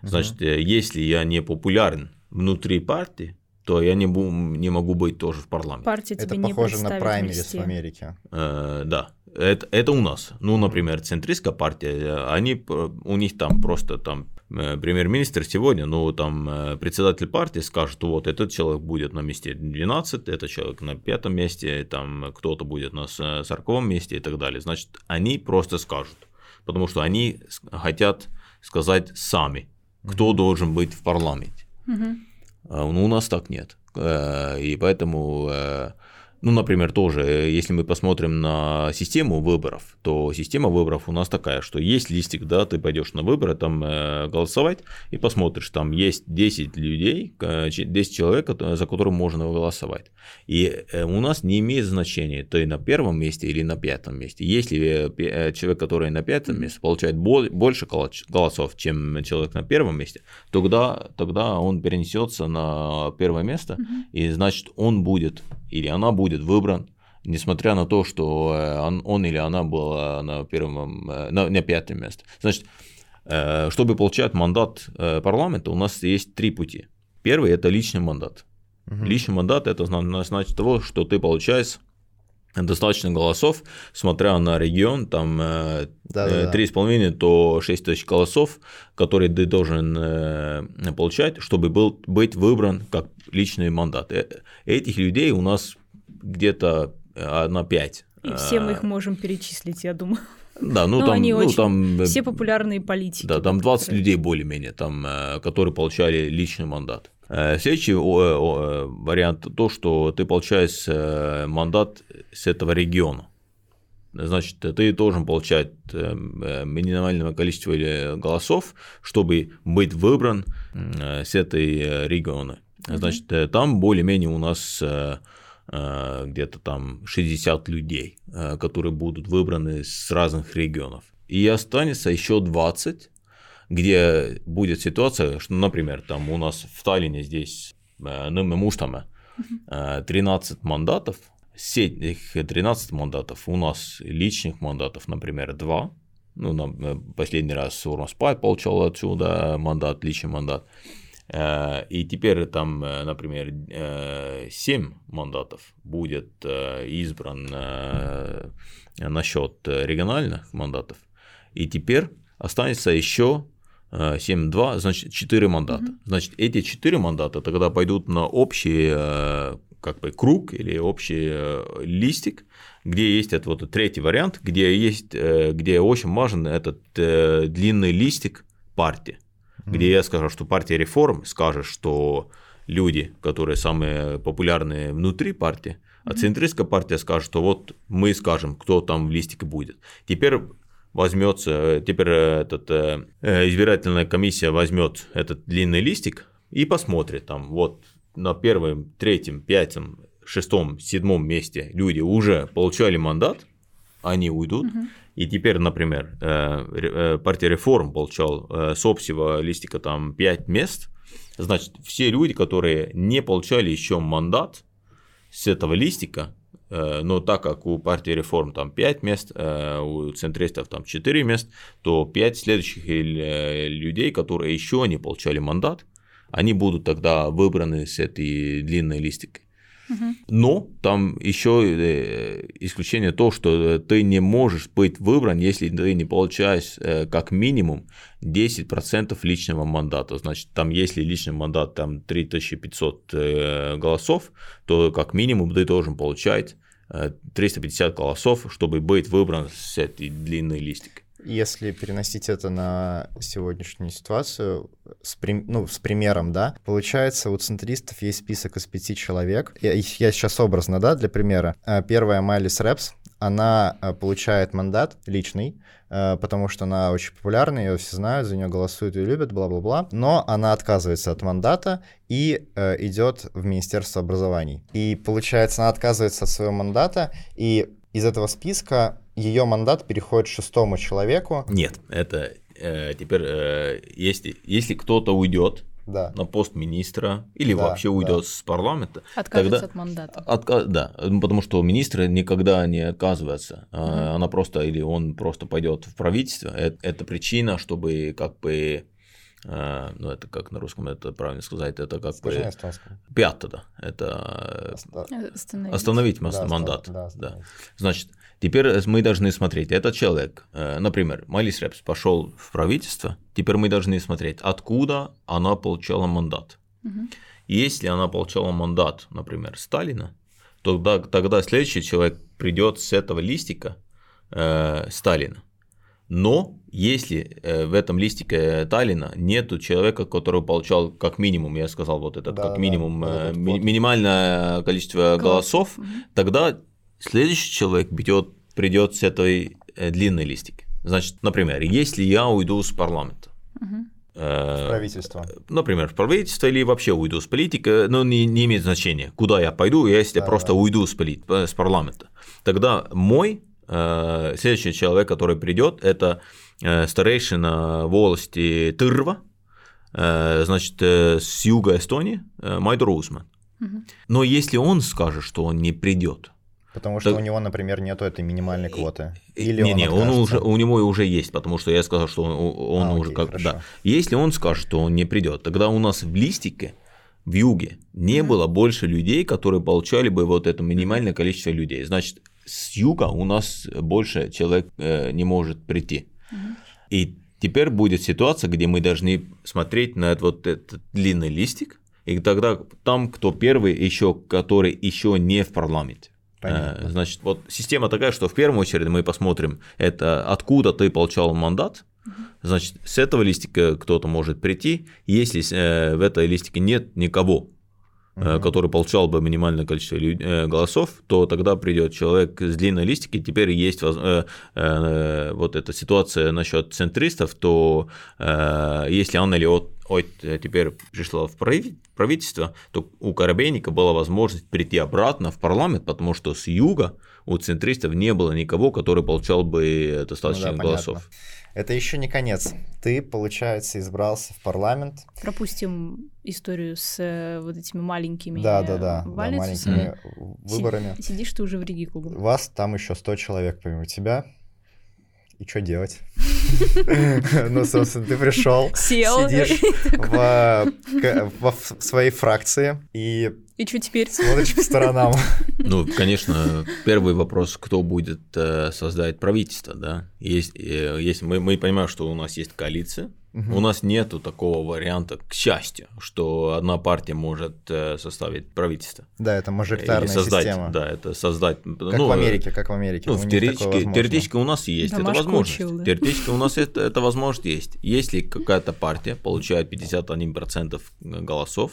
Значит, угу. если я не популярен внутри партии, то я не, бу, не могу быть тоже в парламенте. Партия тебе это не похоже на праймерис в Америке. Э, да, это, это у нас. Ну, например, центристская партия, они, у них там просто там э, премьер-министр сегодня, ну, там э, председатель партии скажет, вот этот человек будет на месте 12, этот человек на пятом месте, там кто-то будет на сороковом месте и так далее. Значит, они просто скажут. потому что они хотят сказать сами, кто должен быть в парламенте. Мгм. А, Ну, у нас так нет. Э, И поэтому, э, ну, например, тоже, э, если мы посмотрим на систему выборов, то система выборов у нас такая, что есть листик, да, ты пойдешь на выборы, там э, голосовать, и посмотришь, там есть 10 людей, э, че- 10 человек, кото- за которым можно голосовать. И э, у нас не имеет значения, ты на первом месте или на пятом месте. Если э, э, человек, который на пятом месте, получает бо- больше голосов, чем человек на первом месте, тогда, тогда он перенесется на первое место, и значит он будет или она будет выбран, несмотря на то, что э, он, он или она была на первом, э, на, на пятом месте. Значит, э, чтобы получать мандат парламента, у нас есть три пути. Первый – это личный мандат. Мгм. Личный мандат – это зна- значит того, что ты получаешь достаточно голосов, смотря на регион, там Да-да-да. э, 3,5, то 6 тысяч голосов, которые ты должен получать, чтобы был, быть выбран как личный мандат. Этих людей у нас где-то э, на 5. И все мы их можем перечислить, я думаю. Да, ну, <laughs> Ну, там, ну, очень- там, э, Все популярные политики. да, там 20 которые- людей более-менее, там, э, которые получали личный мандат. Следующий вариант то, что ты получаешь мандат с этого региона. Значит, ты должен получать минимальное количество голосов, чтобы быть выбран с этой региона. Значит, там более-менее у нас где-то там 60 людей, э, которые будут выбраны с разных регионов. И останется еще 20, где будет ситуация, что, например, там у нас в Таллине здесь, э, ну, мы Муштаме, э, 13 мандатов, с этих 13 мандатов. У нас личных мандатов, например, 2, ну, нам, э, последний раз Урмаспай получал отсюда мандат, личный мандат, Э, и теперь там, э, например, 7 мандатов будет э, избран э, насчет региональных мандатов, и теперь останется еще 7-2, значит, 4 мандата. Значит, эти 4 мандата тогда пойдут на общий э, как бы круг или общий э, листик, где есть этот вот третий вариант, где есть, э, где очень важен этот э, длинный листик партии, где я скажу, что партия реформ скажет, что люди, которые самые популярные внутри партии, а центристская партия скажет, что вот мы скажем, кто там в листике будет. Теперь возьмется, теперь этот, э, э, избирательная комиссия возьмет этот длинный листик и посмотрит там, вот на первом, третьем, пятом, шестом, седьмом месте люди уже получали мандат, они уйдут. И теперь, например, э, э, партия реформ получал э, с общего листика там 5 мест, значит, все люди, которые не получали еще мандат с этого листика, но так как у партии реформ там 5 мест, у центристов там 4 мест, то 5 следующих людей, которые еще не получали мандат, они будут тогда выбраны с этой длинной листикой. Но там еще э, исключение то, что ты не можешь быть выбран, если ты не получаешь э, как минимум 10% личного мандата. Значит, там если личный мандат там 3500 э, голосов, то как минимум ты должен получать э, 350 голосов, чтобы быть выбран с этой длинной листикой. Если переносить это на сегодняшнюю ситуацию, с, прим- ну, с примером, да, получается, у центристов есть список из пяти человек. Я, я сейчас образно, да, для примера. А, Первая Майлис Рэпс, она а, получает мандат личный, а, потому что она очень популярна, ее все знают, за нее голосуют и любят, бла-бла-бла. Но она отказывается от мандата и идет в Министерство образований. И получается, она отказывается от своего мандата, и из этого списка ее мандат переходит шестому человеку. Нет, это э, теперь, э, если, если кто-то уйдет Да. на пост министра или Да, вообще да. уйдет с парламента, Отказываться тогда- от мандата. Отка- Да, ну, потому что министр никогда не отказывается. А, Она просто, или он просто пойдет в правительство. Это, это причина, чтобы как бы, а, ну это как на русском это правильно сказать, это как бы пятое, это Оста- Э, Остановить. остановить да, мандат. оста- да, да. остановить. Значит, теперь мы должны смотреть, этот человек, э, например, Майлис Репс пошел в правительство, теперь мы должны смотреть, откуда она получала мандат. Мгм. Если она получала мандат, например, Сталина, тогда, тогда следующий человек придет с этого листика э, Сталина. Но если э, в этом листике Таллина нету человека, который получал как минимум, я сказал вот этот, да, как минимум да, ми- вот. минимальное количество голосов, угу. тогда следующий человек придет, придет с этой длинной листики. Значит, например, если я уйду с парламента, угу. В правительство. Например, в правительство или вообще уйду с политики, но не, не имеет значения, куда я пойду, если да, просто да. уйду с, полит, с парламента. Тогда мой э, следующий человек, который придет, это э, старейшина волости Тырва, э, значит, э, с юга Эстонии, э, Майдо Рузман. Угу. Но если он скажет, что он не придет, Потому что так... у него, например, нету этой минимальной квоты. Или не, он не, он уже, у него уже есть, потому что я сказал, что он, он а, уже окей, как хорошо. да. Если он скажет, что он не придет, тогда у нас в листике в юге не mm-hmm. было больше людей, которые получали бы вот это минимальное количество людей. Значит, с юга у нас больше человек э, не может прийти. Mm-hmm. И теперь будет ситуация, где мы должны смотреть на этот, вот этот длинный листик, и тогда там, кто первый еще, который еще не в парламенте. Понятно. Э, значит, вот система такая, что в первую очередь мы посмотрим, это откуда ты получал мандат, Значит, с этого листика кто-то может прийти. Если э, в этой листике нет никого, uh который получал бы минимальное количество голосов, то тогда придет человек с длинной листики. Теперь есть вот эта ситуация насчет центристов, то если Анна Леот ой, теперь пришла в правительство, то у Коробейника была возможность прийти обратно в парламент, потому что с юга у центристов не было никого, который получал бы достаточно ну да, голосов. Понятно. Это еще не конец. Ты, получается, избрался в парламент. Пропустим историю с э, вот этими маленькими да, да, да, да, маленькими выборами. Сидишь ты уже в Риге У Вас там еще 100 человек помимо тебя. И что делать? <laughs> Ну, собственно, ты пришел, сидишь <laughs> в своей фракции и и что теперь? Смотришь по сторонам. <laughs> Ну, конечно, первый вопрос, кто будет э, создать правительство, да? Есть, э, есть, мы, мы понимаем, что у нас есть коалиция, Угу. У нас нету такого варианта, к счастью, что одна партия может э, составить правительство. Да, это мажоритарная создать, система. Да, это создать. Как ну, в Америке, как в Америке. Ну, в теоретически, теоретически у нас есть Домашку эта возможность. Учил, да? Теоретически у нас это, <laughs> эта возможность есть. Если какая-то партия получает 51% голосов,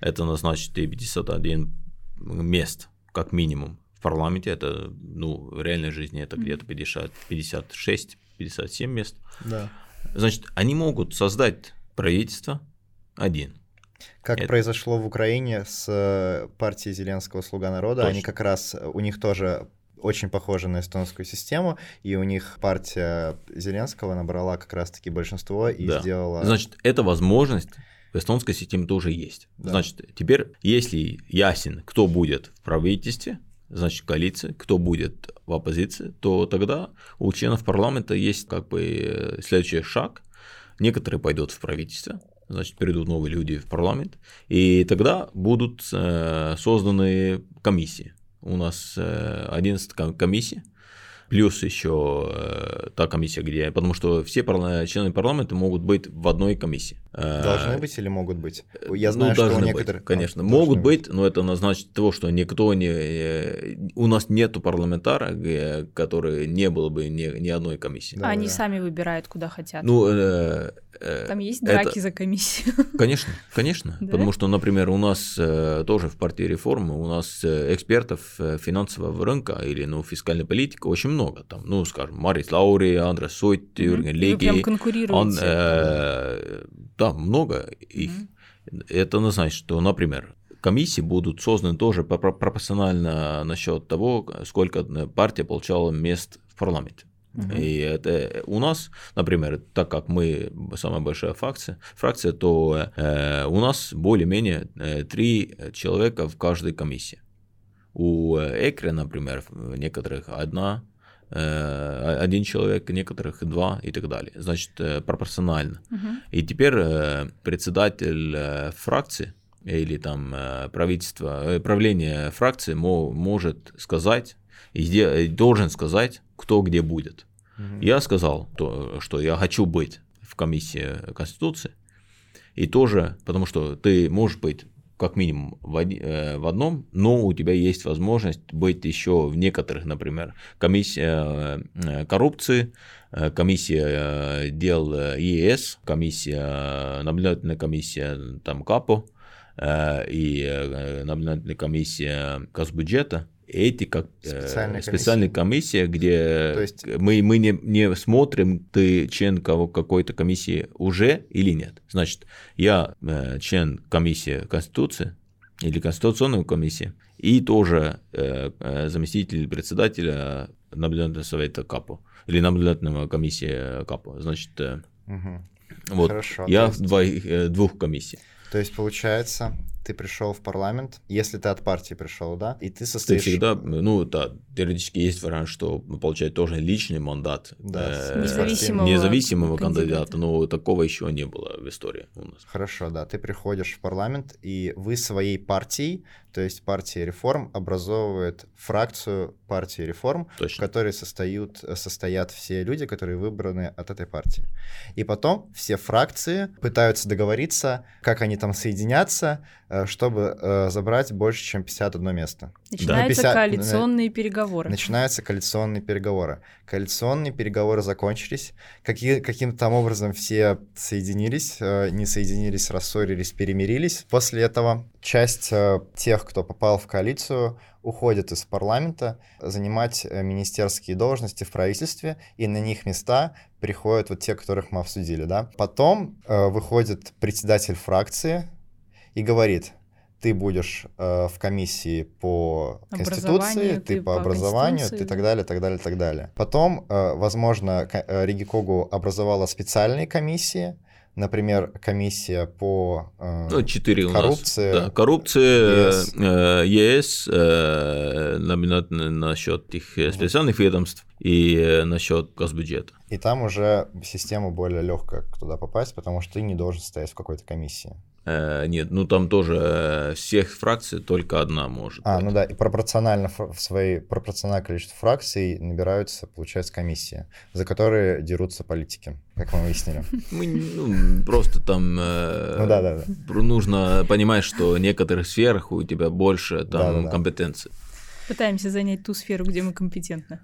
это назначит и 51 мест, как минимум, в парламенте. Это, ну, в реальной жизни это где-то 50, 56, 57 мест. Да. Значит, они могут создать правительство один. Как это... произошло в Украине с э, партией Зеленского «Слуга народа», Точно. они как раз, у них тоже очень похожа на эстонскую систему, и у них партия Зеленского набрала как раз-таки большинство и да. сделала... Значит, эта возможность в эстонской системе тоже есть. Да. Значит, теперь, если ясен, кто будет в правительстве, значит, коалиции, кто будет в оппозиции, то тогда у членов парламента есть как бы э, следующий шаг. Некоторые пойдут в правительство, значит, придут новые люди в парламент, и тогда будут э, созданы комиссии. У нас 11 э, комиссий, плюс еще та комиссия, где... Потому что все члены парламента могут быть в одной комиссии. Э, должны быть или могут быть? Я ну, знаю, ну, что у некоторых... Быть, конечно, а, могут быть, но это назначит того, что никто не... Э, у нас нету парламентара, который не было бы ни, ни одной комиссии. Да, Они да. сами выбирают, куда хотят. Ну, э, Там есть драки это... за комиссию. <laughs> Конечно, конечно. да? Потому что, например, у нас тоже в партии реформы, у нас экспертов финансового рынка или ну, фискальной политики очень много. Там, ну, скажем, Марис Лаури, Андрес Сойт. Юрген Леги. Вы прям конкурируете. Он, э, да, много их. Mm-hmm. Это значит, что, например, комиссии будут созданы тоже пропорционально насчет того, сколько партия получала мест в парламенте. Uh-huh. И это у нас, например, так как мы самая большая фракция, фракция то э, у нас более-менее э, три человека в каждой комиссии. У Экре, например, некоторых одна Э, один человек, некоторых два и так далее. Значит, э, пропорционально. Угу. И теперь э, председатель фракции или там правительство, правление фракции может сказать и должен сказать, кто где будет. Угу. Я сказал, то, что я хочу быть в комиссии Конституции, и тоже, потому что ты можешь быть как минимум в, э, в одном, но у тебя есть возможность быть еще в некоторых, например, комиссия э, коррупции, э, комиссия дел ЕС, комиссия, наблюдательная комиссия там КАПО и наблюдательная комиссия Госбюджета, эти как специальная, специальная комиссия, где есть... мы, мы не, не смотрим, ты член какой-то комиссии уже или нет. Значит, я э, член комиссии Конституции или Конституционной комиссии, и тоже э, э заместитель председателя наблюдательного совета КАПО или наблюдательного комиссии КАПО. Значит, э, угу. вот Хорошо, я есть... в двоих, э, двух комиссиях. То есть, получается, ты пришел в парламент, если ты от партии пришел, да, и ты состоишь... Ты всегда, ну да, теоретически есть вариант, что получать тоже личный мандат да, э, независимого, независимого кандидата, кандидата, но такого еще не было в истории у нас. Хорошо, да, ты приходишь в парламент, и вы своей партией, то есть партия реформ, образовывает фракцию партии реформ, Точно. в которой состоят, состоят все люди, которые выбраны от этой партии. И потом все фракции пытаются договориться, как они там соединятся, Э, чтобы э, забрать больше, чем 51 место. Начинаются 50... коалиционные переговоры. Начинаются коалиционные переговоры. Коалиционные переговоры закончились. Какие, каким-то там образом все соединились, э, не соединились, рассорились, перемирились. После этого часть тех, кто попал в коалицию, уходят из парламента занимать министерские должности в правительстве, и на них места приходят вот те, которых мы обсудили, да. Потом э, выходит председатель фракции, и говорит, ты будешь э, в комиссии по Конституции, ты, ты по, по образованию, ты так далее, так далее, так далее. Потом, э, возможно, э, Ригикогу образовала специальные комиссии, например, комиссия по э, ну, 4 коррупции. У нас, да, коррупция, ЕС, э, ЕС э, насчет их специальных ведомств и э, насчет госбюджета. И там уже система более легкая туда попасть, потому что ты не должен стоять в какой-то комиссии. Э, нет, ну там тоже э, всех фракций только одна может. А, быть. ну да, и пропорционально в своей пропорциональное количество фракций набираются, получается, комиссии, за которые дерутся политики, как мы выяснили. <laughs> Мы ну, просто там э, ну, да, да, да. нужно понимать, что в некоторых сферах у тебя больше там да, да, компетенций. Пытаемся занять ту сферу, где мы компетентны.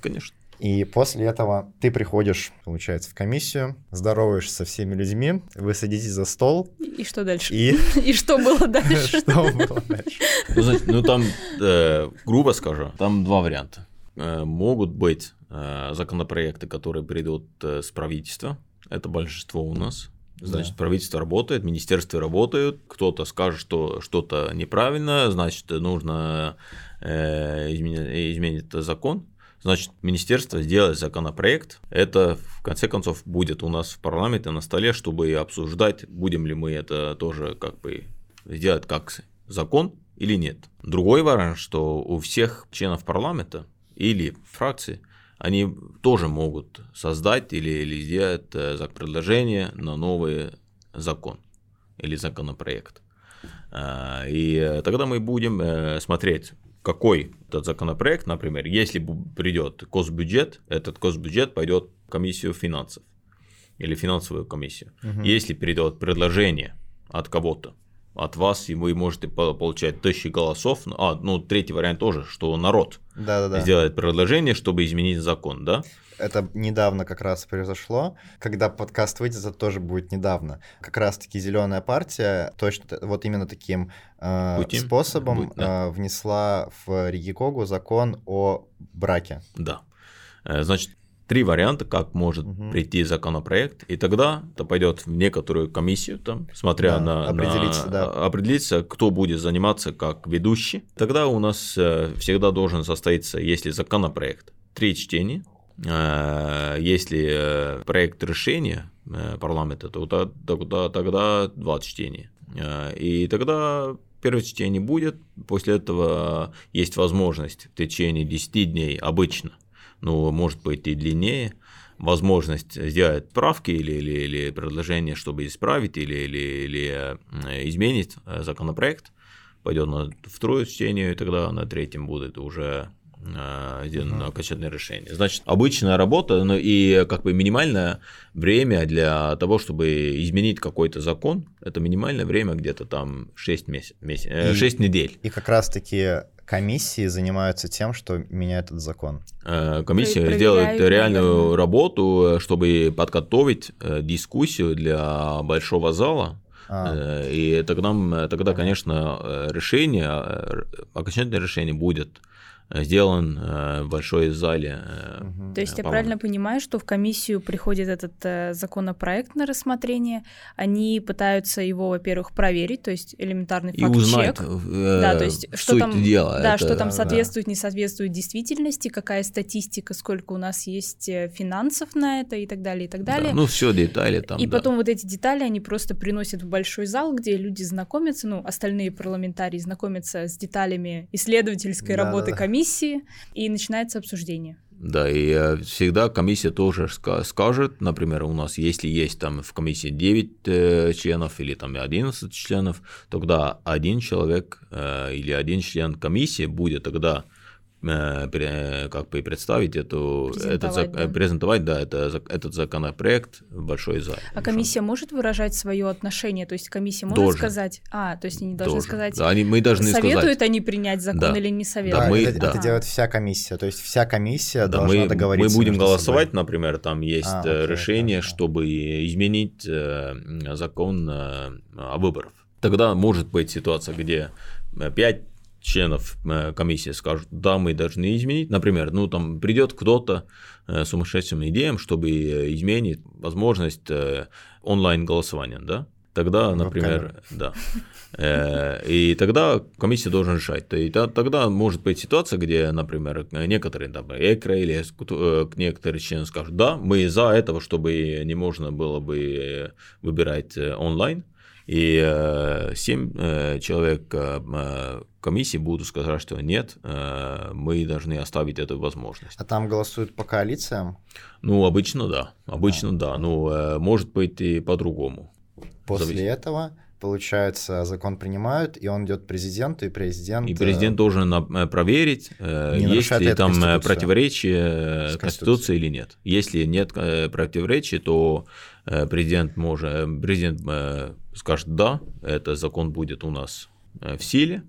Конечно. И после этого ты приходишь, получается, в комиссию, здороваешься со всеми людьми, вы садитесь за стол. И что дальше? И, <laughs> и что было <laughs> дальше? Что было дальше? Ну, знаете, ну там, э, грубо скажу, там два варианта. Э, могут быть э, законопроекты, которые придут с правительства. Это большинство у нас. Значит, да. правительство работает, министерства работают, кто-то скажет, что что-то неправильно, значит, нужно э, изменить, изменить закон. Значит, министерство сделает законопроект, это в конце концов будет у нас в парламенте на столе, чтобы обсуждать, будем ли мы это тоже как бы сделать как закон или нет. Другой вариант, что у всех членов парламента или фракции они тоже могут создать или, или сделать э, предложение на новый закон или законопроект. А, и тогда мы будем э, смотреть, какой этот законопроект, например, если придет госбюджет, этот госбюджет пойдет в комиссию финансов или финансовую комиссию. Угу. Если придет предложение от кого-то, от вас, и вы можете получать тысячи голосов. А, ну, третий вариант тоже, что народ да -да -да. сделает предложение, чтобы изменить закон, да? Это недавно как раз произошло. Когда подкаст выйдет, это тоже будет недавно. Как раз-таки зеленая партия точно вот именно таким э, способом Будет, да. э, внесла в Ригикогу закон о браке. Да. Э, значит, три варианта, как может угу. прийти законопроект, и тогда это пойдет в некоторую комиссию, там, смотря да, на, определиться, на да. определиться, кто будет заниматься как ведущий. Тогда у нас э, всегда должен состоиться, если законопроект, три чтения, Э, если э, проект решения э, парламента, то тогда, тогда два чтения. И тогда первое чтение будет, после этого есть возможность в течение 10 дней обычно, ну, может быть и длиннее, возможность сделать правки или, или, или предложение, чтобы исправить или, или, или изменить законопроект, пойдет на второе чтение, и тогда на третьем будет уже сделано uh-huh. окончательное решение. Значит, обычная работа, ну и как бы минимальное время для того, чтобы изменить какой-то закон, это минимальное время где-то там 6, месяц, месяц, 6 недель. И как раз-таки комиссии занимаются тем, что меняют этот закон. Комиссия делает реальную работу, чтобы подготовить дискуссию для большого зала, а. И тогда, тогда, конечно, решение, окончательное решение будет сделан э, в большой зале. Угу. То есть я правильно понимаю, что в комиссию приходит этот э, законопроект на рассмотрение, они пытаются его, во-первых, проверить, то есть элементарный факт-чек. И узнать, э, да, то есть что там, дела. Да, это, что там соответствует, да. не соответствует действительности, какая статистика, сколько у нас есть финансов на это и так далее, и так далее. Да, ну все детали там. И да. потом вот эти детали они просто приносят в большой зал, где люди знакомятся, ну остальные парламентарии знакомятся с деталями исследовательской да, работы да, комиссии комиссии, и начинается обсуждение. Да, и э, всегда комиссия тоже скажет, например, у нас, если есть там в комиссии 9 э, членов или там 11 членов, тогда один человек э, или один член комиссии будет тогда как бы представить эту, презентовать, этот, да. презентовать да, это, этот законопроект в большой зале. А комиссия может выражать свое отношение? То есть комиссия может должен. сказать, а, то есть они должны должен. сказать, да, они, мы должны советуют сказать. они принять закон да. или не советуют? Да, мы, это, да. это делает вся комиссия, то есть вся комиссия да, должна мы, договориться. Мы будем голосовать, собой. например, там есть а, э, окей, решение, хорошо. чтобы изменить э, закон о выборах. Тогда может быть ситуация, где 5 членов э, комиссии скажут, да, мы должны изменить. Например, ну там придет кто-то э, сумасшедшим идеям, чтобы изменить возможность э, онлайн-голосования, да? Тогда, например, да. И тогда комиссия должна решать. И тогда может быть ситуация, где, например, некоторые, там, ЭКРА или некоторые члены скажут, да, мы за этого, чтобы не можно было бы выбирать онлайн, и э, семь э, человек э, комиссии будут сказать, что нет, мы должны оставить эту возможность. А там голосуют по коалициям? Ну, обычно да, обычно а. да, ну, может быть и по-другому. После Зависит. этого получается, закон принимают, и он идет президенту, и президент... И президент должен проверить, есть ли там противоречие Конституции или нет. Если нет противоречия, то президент может, президент скажет, да, этот закон будет у нас э, в силе,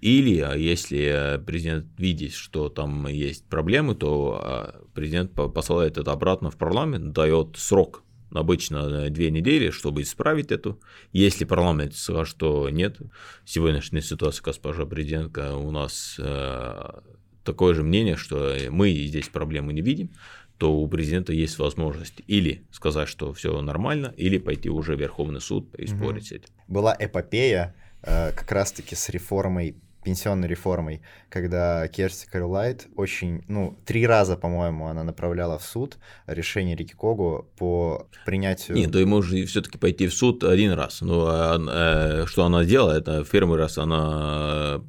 или а, если президент видит, что там есть проблемы, то президент посылает это обратно в парламент, дает срок, обычно две недели, чтобы исправить это. Если парламент скажет, что нет, сегодняшняя ситуация, госпожа президентка, у нас э, такое же мнение, что мы здесь проблемы не видим, то у президента есть возможность или сказать, что все нормально, или пойти уже в Верховный суд и спорить угу. с этим. Была эпопея э, как раз-таки с реформой пенсионной реформой, когда Керсти Карлайт очень, ну, три раза, по-моему, она направляла в суд решение Рики Когу по принятию... Нет, то и может все-таки пойти в суд один раз. Ну, а, а, что она сделала, это в первый раз она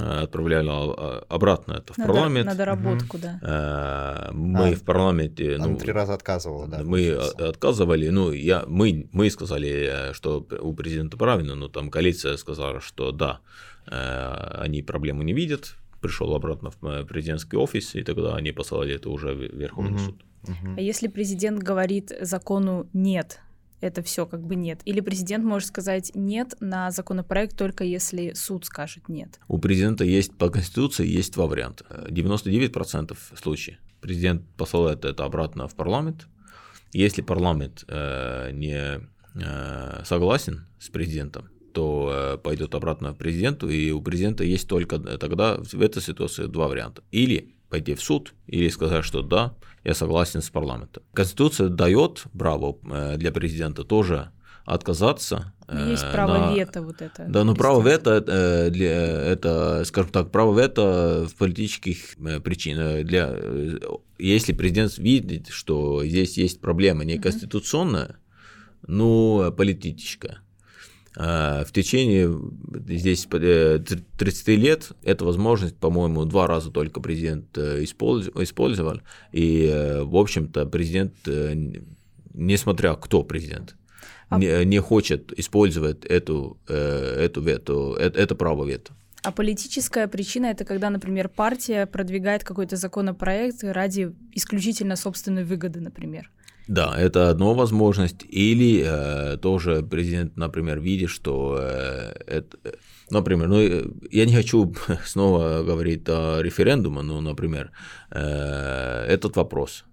отправляла обратно это в на парламент. На доработку, угу. да. А, мы а, в парламенте... Ну, три раза отказывала, да. Мы отказывали, ну, я, мы, мы сказали, что у президента правильно, но там коалиция сказала, что да, Э, они проблему не видят, пришел обратно в э, президентский офис, и тогда они послали это уже в Верховный угу. суд. А если президент говорит закону нет, это все как бы нет. Или президент может сказать нет на законопроект только если суд скажет нет. У президента есть по Конституции есть два варианта. 99% случаев президент посылает это обратно в парламент. Если парламент э, не э, согласен с президентом, то э, пойдет обратно к президенту, и у президента есть только тогда в этой ситуации два варианта. Или пойти в суд, или сказать, что да, я согласен с парламентом. Конституция дает право э, для президента тоже отказаться. Э, есть право на... вето вот это. Да, но право вето для это, скажем так, право вето в политических причинах. Для, если президент видит, что здесь есть проблема не конституционная, угу. ну политическая, а, в течение здесь 30 э, лет эта возможность, по-моему, два раза только президент э, использовал. И, э, в общем-то, президент, несмотря кто президент, а не, не хочет использовать эту, эту вето, это, это право вето. А политическая причина это когда, например, партия продвигает какой-то законопроект ради исключительно собственной выгоды, например. Да, это одна возможность. Или э, тоже президент, например, видит, что э, это, например, ну я не хочу <laughs> снова говорить о референдуме, но, например, э, этот вопрос.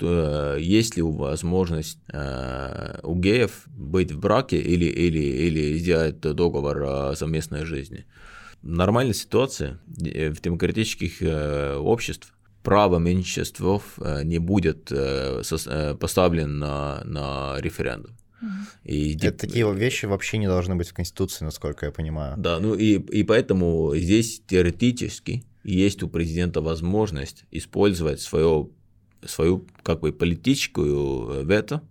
Э, есть ли возможность э, у геев быть в браке или, или, или сделать договор о совместной жизни? нормальной ситуации э, в демократических э, обществах право меньшинств э, не будет поставлен на, на референдум. И Это такие вещи вообще не должны быть в Конституции, насколько я понимаю. Да, ну и, и поэтому здесь теоретически есть у президента возможность использовать свое, свою как бы политическую вето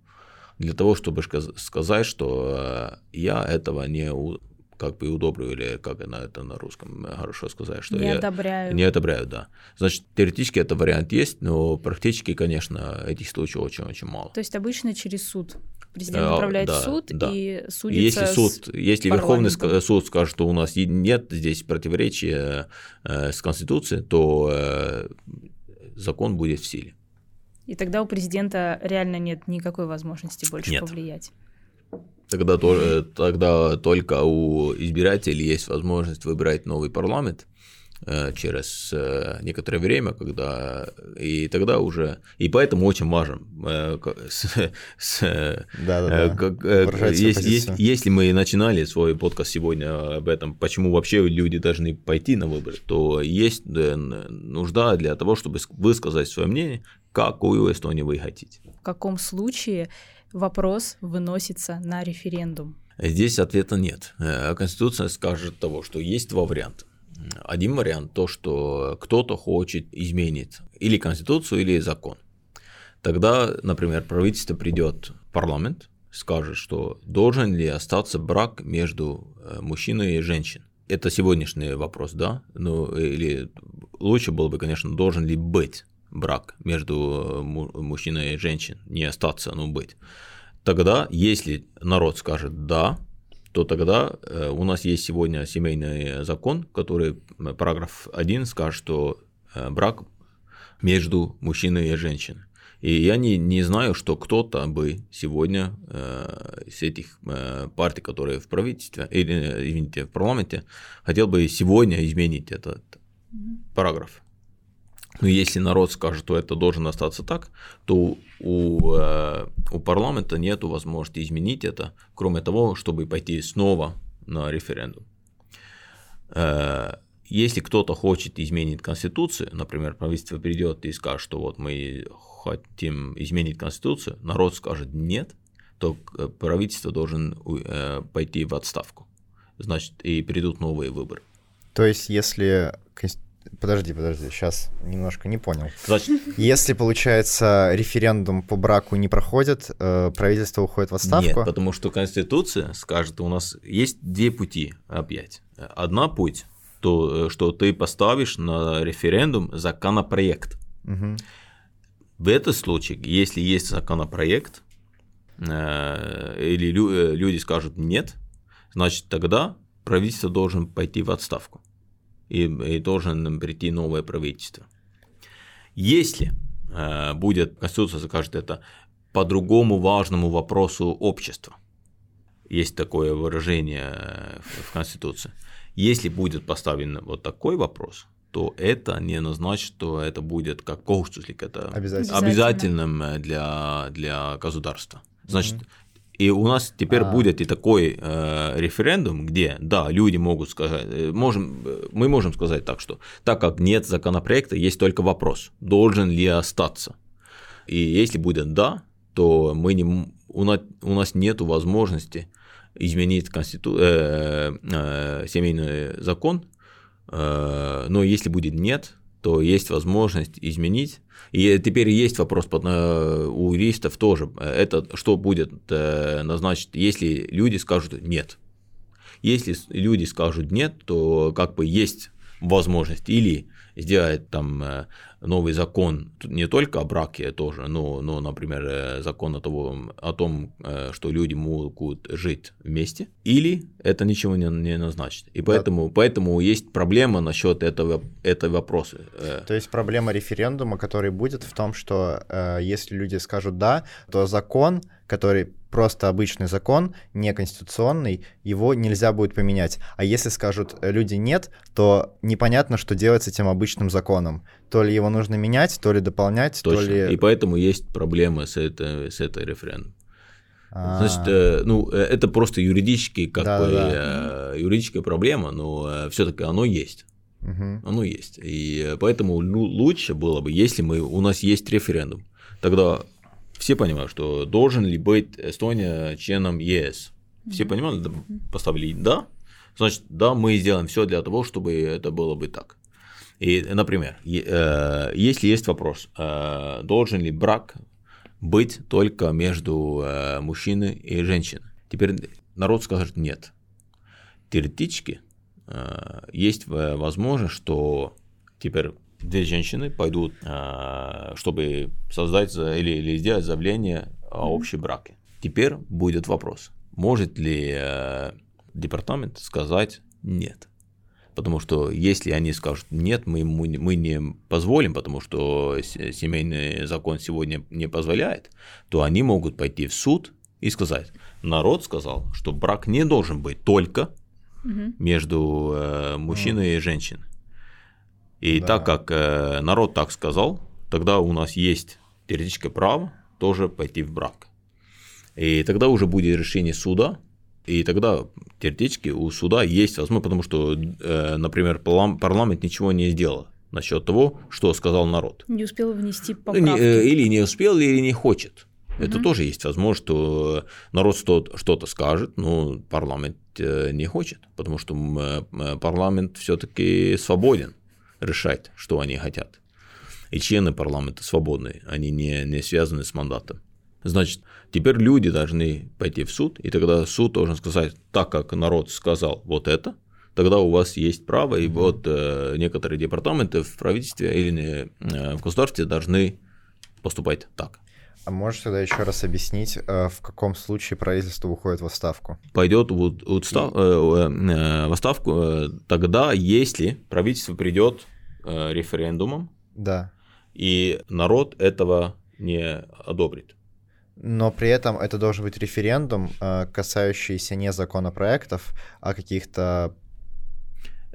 для того, чтобы сказать, что я этого не как бы удобрю, или как на это на русском хорошо сказать, что не я одобряю. Не одобряю, да. Значит, теоретически это вариант есть, но практически, конечно, этих случаев очень-очень мало. То есть обычно через суд. Президент а, направляет да, суд да. и судится Если суд, если Верховный суд скажет, что у нас нет здесь противоречия э, с Конституцией, то э, закон будет в силе. И тогда у президента реально нет никакой возможности больше нет. повлиять. Тогда, тоже, тогда только у избирателей есть возможность выбирать новый парламент э, через э, некоторое время, когда и тогда уже и поэтому очень важен если мы начинали свой подкаст сегодня об этом, почему вообще люди должны пойти на выборы, то есть нужда для того, чтобы высказать свое мнение, какую Эстонию вы хотите. В каком случае вопрос выносится на референдум? Здесь ответа нет. Э, Конституция скажет того, что есть два варианта. Один вариант то, что кто-то хочет изменить или Конституцию, или закон. Тогда, например, правительство придет в парламент, скажет, что должен ли остаться брак между э, мужчиной и женщиной. Это сегодняшний вопрос, да? Ну, или лучше было бы, конечно, должен ли быть брак между э, мужчиной и женщиной, не остаться, но быть. Тогда, если народ скажет «да», то тогда э, у нас есть сегодня семейный закон, который, э, параграф 1 скажет, что брак между мужчиной и женщиной. И я не, не знаю, что кто-то бы сегодня э, с этих э, партий, которые в правительстве, или, извините, в парламенте, хотел бы сегодня изменить этот параграф. Но если народ скажет, что это должен остаться так, то у, э, у парламента нет возможности изменить это, кроме того, чтобы пойти снова на референдум. Э, если кто-то хочет изменить Конституцию, например, правительство придет и скажет, что вот мы хотим изменить Конституцию, народ скажет нет, то правительство должен э, пойти в отставку. Значит, и придут новые выборы. То есть, если Подожди, подожди, сейчас немножко не понял. Значит... Если, получается, референдум по браку не проходит, э, правительство уходит в отставку? Нет, потому что Конституция скажет, у нас есть две пути опять. Одна путь, то, э, что ты поставишь на референдум законопроект. Угу. В этом случае, если есть законопроект, э, или люди скажут нет, значит тогда правительство должен пойти в отставку и, и должен прийти новое правительство. Если э, будет, Конституция закажет это по другому важному вопросу общества, есть такое выражение э, в Конституции, если будет поставлен вот такой вопрос, то это не назначит, что это будет как kohustuslik, это обязательным, обязательным для, для государства. Значит, mm-hmm. И у нас теперь а. будет и такой э, референдум, где, да, люди могут сказать, э, можем, мы можем сказать так, что так как нет законопроекта, есть только вопрос, должен ли остаться. И если будет да, то мы не, у, нас, у нас нет возможности изменить конститу, э, э, семейный закон, э, но если будет нет, то есть возможность изменить. И теперь есть вопрос э, у юристов тоже. Это что будет э, назначить, если люди скажут нет. Если люди скажут нет, то как бы есть возможность или сделать там новый закон не только о браке тоже, но, но например, э, закон о, того, о том, э, что люди могут жить вместе, или это ничего не, не назначит. И поэтому, да. поэтому есть проблема насчет этого, этого вопроса. Э. То есть проблема референдума, который будет в том, что если люди скажут «да», то закон, который просто обычный закон, неконституционный, его нельзя будет поменять. А если скажут люди нет, то непонятно, что делать с этим обычным законом. То ли его нужно менять, то ли дополнять, Точно. то ли... И поэтому есть проблемы с, это, с этой референдумом. Значит, э, ну, э, это просто юридический, как да, бы, да. юридическая проблема, но все-таки оно есть. Угу. Оно есть. И поэтому ну, лучше было бы, если мы, у нас есть референдум. Тогда все понимают, что должен ли быть Эстония членом ЕС. Все mm-hmm. понимают, поставили да, значит, да, мы сделаем все для того, чтобы это было бы так. И, например, э, если есть вопрос, э, должен ли брак быть только между э, мужчиной и женщиной, теперь народ скажет нет. Теоретически есть возможность, что теперь две женщины пойдут, чтобы создать или, или сделать заявление о общем браке. Теперь будет вопрос, может ли департамент сказать нет? Потому что если они скажут нет, мы, мы не позволим, потому что семейный закон сегодня не позволяет, то они могут пойти в суд и сказать, народ сказал, что брак не должен быть только между э, мужчиной и женщиной. И да. так как э, народ так сказал, тогда у нас есть теоретическое право тоже пойти в брак. И тогда уже будет решение суда, и тогда теоретически у суда есть возможность, потому что, э, например, парламент ничего не сделал насчет того, что сказал народ. Не успел внести ну, поправки. Э, или не успел, или не хочет. Это угу. тоже есть возможность, что народ что-то скажет, но парламент э, не хочет, потому что парламент все-таки свободен решать, что они хотят. И члены парламента свободные, они не, не связаны с мандатом. Значит, теперь люди должны пойти в суд, и тогда суд должен сказать, так как народ сказал вот это, тогда у вас есть право, и вот э, некоторые департаменты в правительстве или э, в государстве должны поступать так. А можешь тогда еще раз объяснить, э, в каком случае правительство уходит в отставку? Пойдет в, отстав, э, э, в отставку тогда, если правительство придет референдумом, да. и народ этого не одобрит. Но при этом это должен быть референдум, касающийся не законопроектов, а каких-то...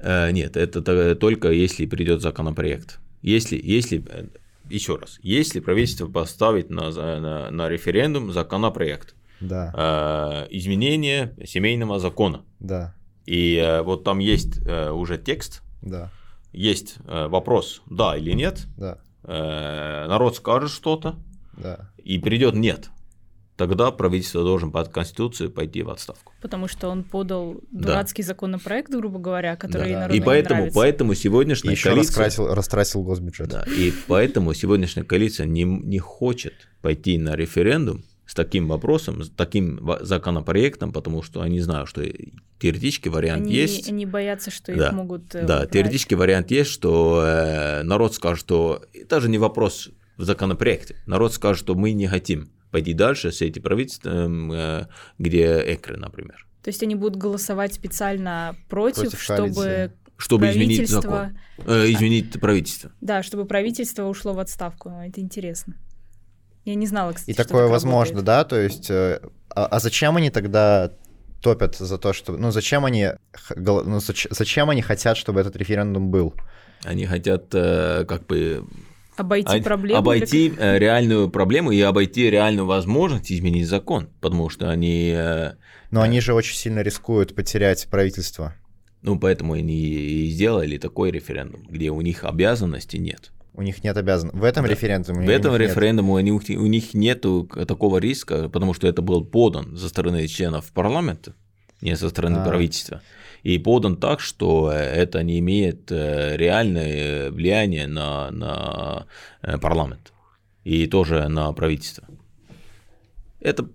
Нет, это только если придет законопроект. Если, если еще раз, если правительство поставит на, на, на референдум законопроект, да. э, изменение семейного закона, да. и э, вот там есть э, уже текст, да. есть э, вопрос, да или нет, да. э, народ скажет что-то, да. и придет нет, тогда правительство должен под Конституцию пойти в отставку. Потому что он подал дурацкий да. законопроект, грубо говоря, который да. народу И поэтому, не нравится. поэтому сегодняшняя и коалиция... Растратил, растратил госбюджет. Да, и поэтому сегодняшняя коалиция не, не хочет пойти на референдум с таким вопросом, с таким законопроектом, потому что они знают, что теоретический вариант они, есть. Они боятся, что да. их могут э, Да, убрать. теоретический вариант есть, что э, народ скажет, что даже не вопрос в законопроекте. Народ скажет, что мы не хотим пойти дальше с этим правительством, э, где Экры, например. То есть они будут голосовать специально против, против чтобы чтобы изменить закон, э, изменить правительство. Да, чтобы правительство ушло в отставку. Это интересно. Я не знала, кстати. И такое возможно, работает. да? То есть, э, а, а зачем они тогда топят за то, что, ну зачем они, ну, зачем они хотят, чтобы этот референдум был? Они хотят э, как бы Обойти проблему? Обойти или... Э, реальную проблему и обойти реальную возможность изменить закон, потому что они... Э, Но они же очень сильно рискуют потерять правительство. Ну, поэтому они и сделали такой референдум, где у них обязанностей нет. У них нет обязанностей. В этом да. референдуме. В этом референдуме у них, у них нет такого риска, потому что это был подан со стороны членов парламента, не со стороны а. правительства и подан так, что э, это не имеет э, реальное влияние на, на э, парламент и тоже на правительство. Это,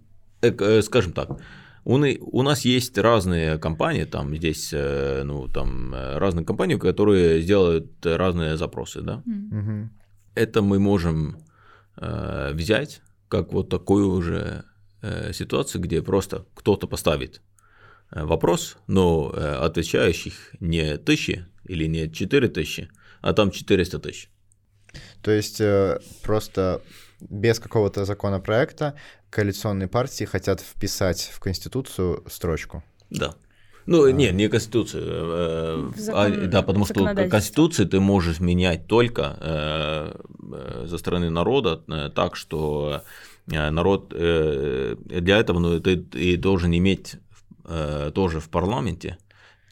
скажем так, у нас есть разные компании, там здесь, ну, там разные компании, которые сделают разные запросы, да. Mm-hmm. это мы можем э, взять как вот такую уже э, ситуацию, где просто кто-то поставит вопрос, но э, отвечающих не тысячи или не четыре тысячи, а там 400 тысяч. То есть э, просто без какого-то законопроекта коалиционные партии хотят вписать в Конституцию строчку. Да. Ну, а. не, не Конституцию. Э, закон... а, да, потому что Конституцию ты можешь менять только э, э за стороны народа э, так, что э, народ э, для этого ну, ты, ты должен иметь э, тоже в парламенте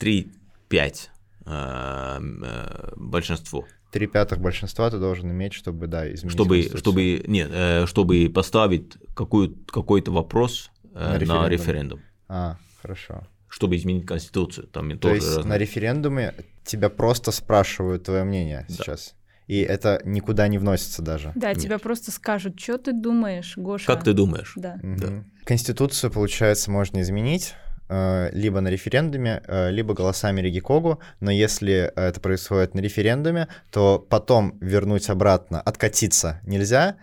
3-5 э, э, большинство. Три пятых большинства ты должен иметь, чтобы, да, изменить чтобы, чтобы, нет, э, чтобы поставить какой, какой-то вопрос э, на, референдум. на референдум. А, хорошо чтобы изменить Конституцию. Там То тоже есть разные... на референдуме тебя просто спрашивают твое мнение да. сейчас? И это никуда не вносится даже. Да, Нет. тебя просто скажут, что ты думаешь, Гоша. Как ты думаешь? Да. Угу. да. Конституцию, получается, можно изменить либо на референдуме, э, либо голосами Регикогу, но если это происходит на референдуме, то потом вернуть обратно, откатиться нельзя,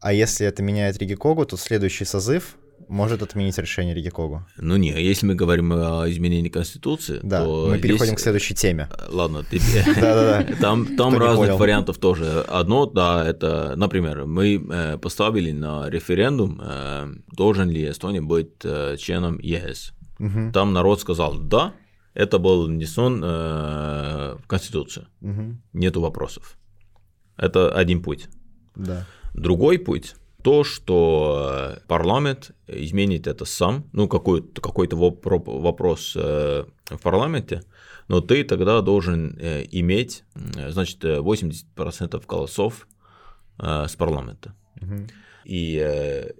а если это меняет Регикогу, то следующий созыв может отменить решение Ригикогу. Ну не, если мы говорим о изменении Конституции, да, то мы переходим к следующей теме. Ладно, ты... <laughs> <laughs> Там, там разных вариантов тоже. Одно, да, это, например, мы э, поставили на референдум, э, должен ли Эстония быть э, членом ЕС. Там народ сказал «да», это был внесен в Конституцию. Нету вопросов. Это один путь. Да. Другой путь то, что э, парламент изменит это сам, ну, какой-то какой вопрос э, в парламенте, но ты тогда должен э, иметь, значит, 80% голосов с парламента. Угу. И,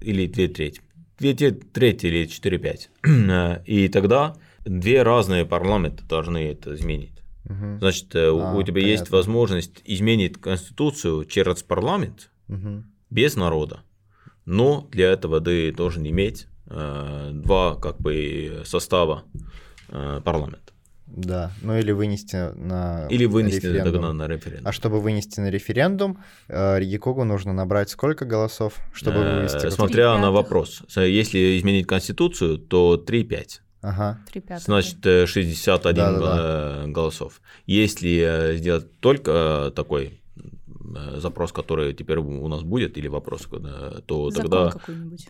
или две трети. Две трети или четыре пять. <clears throat> И тогда две разные парламенты должны это изменить. Угу. Значит, а, у тебя понятно. есть возможность изменить конституцию через парламент, угу. без народа. Но для этого ты должен иметь э, два как бы состава э, парламента. Да, ну или вынести на Или вынести референдум. тогда на референдум. А чтобы вынести на референдум, э, Регикогу нужно набрать сколько голосов, чтобы э, вывести? Смотря на вопрос. Если изменить Конституцию, то 3-5. Ага. Значит, 61 да, да, да. голосов. Если сделать только такой Э, запрос, который теперь у нас будет, или вопрос, то тогда,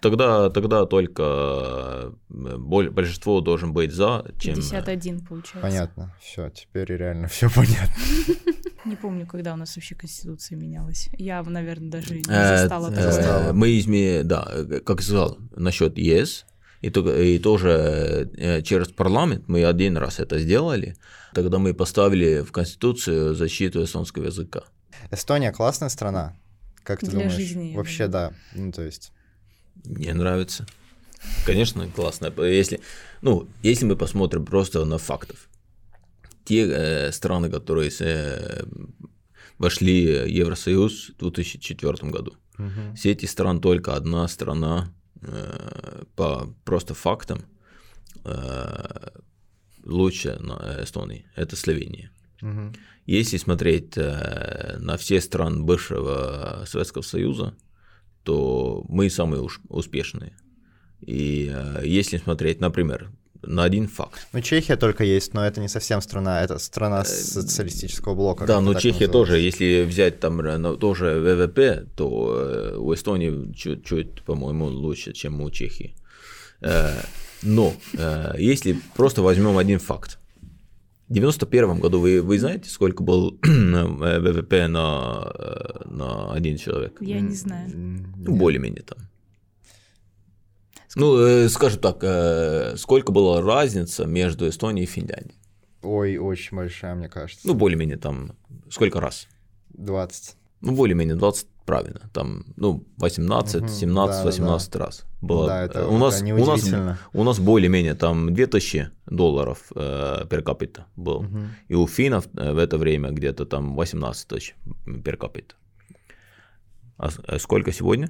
тогда, тогда только э, большинство должен быть за, чем... 51 получается. Понятно, все, теперь реально все <laughs> понятно. <laughs> Не помню, когда у нас вообще Конституция менялась. Я, наверное, даже не э, застала. Мы изме... да, как сказал, насчет ЕС, и, и тоже через парламент мы один раз это сделали, тогда мы поставили в Конституцию защиту эстонского языка. Эстония классная страна. Как ты Для думаешь? Жизни, Вообще, да. Ну, то есть. Мне нравится. Конечно, классно. Если, ну, если мы посмотрим просто на фактов, те э, страны, которые э, вошли в Евросоюз в 2004 году, угу. все эти страны только одна страна э, по просто фактам э, лучше на Эстонии, это Словения. Угу. Если смотреть э, на все страны бывшего Советского Союза, то мы самые успешные. И э, если смотреть, например, на один факт. Ну, Чехия только есть, но это не совсем страна, это страна э, социалистического блока. Да, но Чехия тоже, если взять там тоже ВВП, то у Эстонии чуть-чуть, по-моему, лучше, чем у Чехии. Но если просто возьмем один факт, 91 году вы, вы знаете, сколько был <clears throat> ВВП на, э, на один человек? Я не знаю. Ну, более-менее там. Ну, э, скажем так, э, сколько была разница между Эстонией и Финляндией? Ой, очень большая, мне кажется. Ну, более-менее там, сколько раз? 20. Ну, более-менее 20 правильно, там, ну, 18, угу, 17, да, 18 да. раз было. Да, это, у, нас, у нас у нас более-менее там 2000 долларов э, per capita был, угу. и у финнов э, в это время где-то там 18 тысяч per capita. А, а сколько сегодня?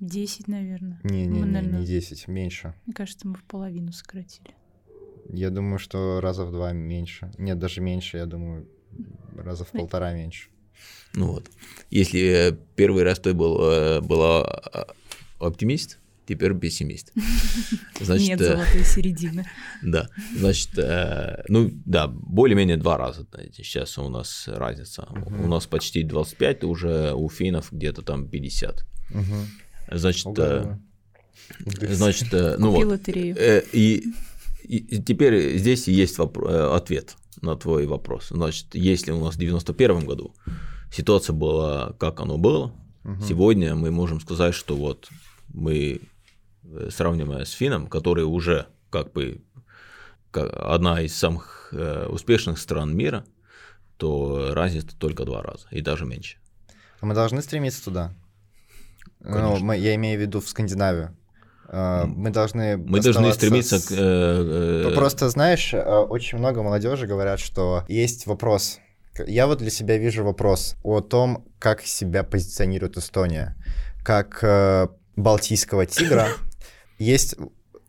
10, наверное. Не, не, мы, не, наверное... не 10, меньше. Мне кажется, мы в половину сократили. Я думаю, что раза в два меньше. Нет, даже меньше, я думаю, раза в полтора меньше. Ну вот. Если первый раз ты был, э, была а, оптимист, теперь пессимист. <laughs> Значит, Нет золотой середины. <laughs> Да, значит, ну да, более-менее два раза сейчас у нас разница. У нас почти 25, уже у финнов где-то там 50. Значит, <laughs> значит, ну вот. И, и теперь здесь есть ответ на твой вопрос. Значит, если у нас в 91 году ситуация была, как оно было, угу. сегодня мы можем сказать, что вот мы э, сравнивая с Финном, который уже как бы одна из самых э, успешных стран мира, то разница только два раза и даже меньше. А мы должны стремиться туда? Ну, мы, я имею в виду в Скандинавию. А, мы должны... Мы должны стремиться с... к... Э, э, просто, знаешь, э, очень много молодежи говорят, что есть вопрос. Я вот для себя вижу вопрос о том, как себя позиционирует Эстония. Как балтийского тигра. <coughs> Есть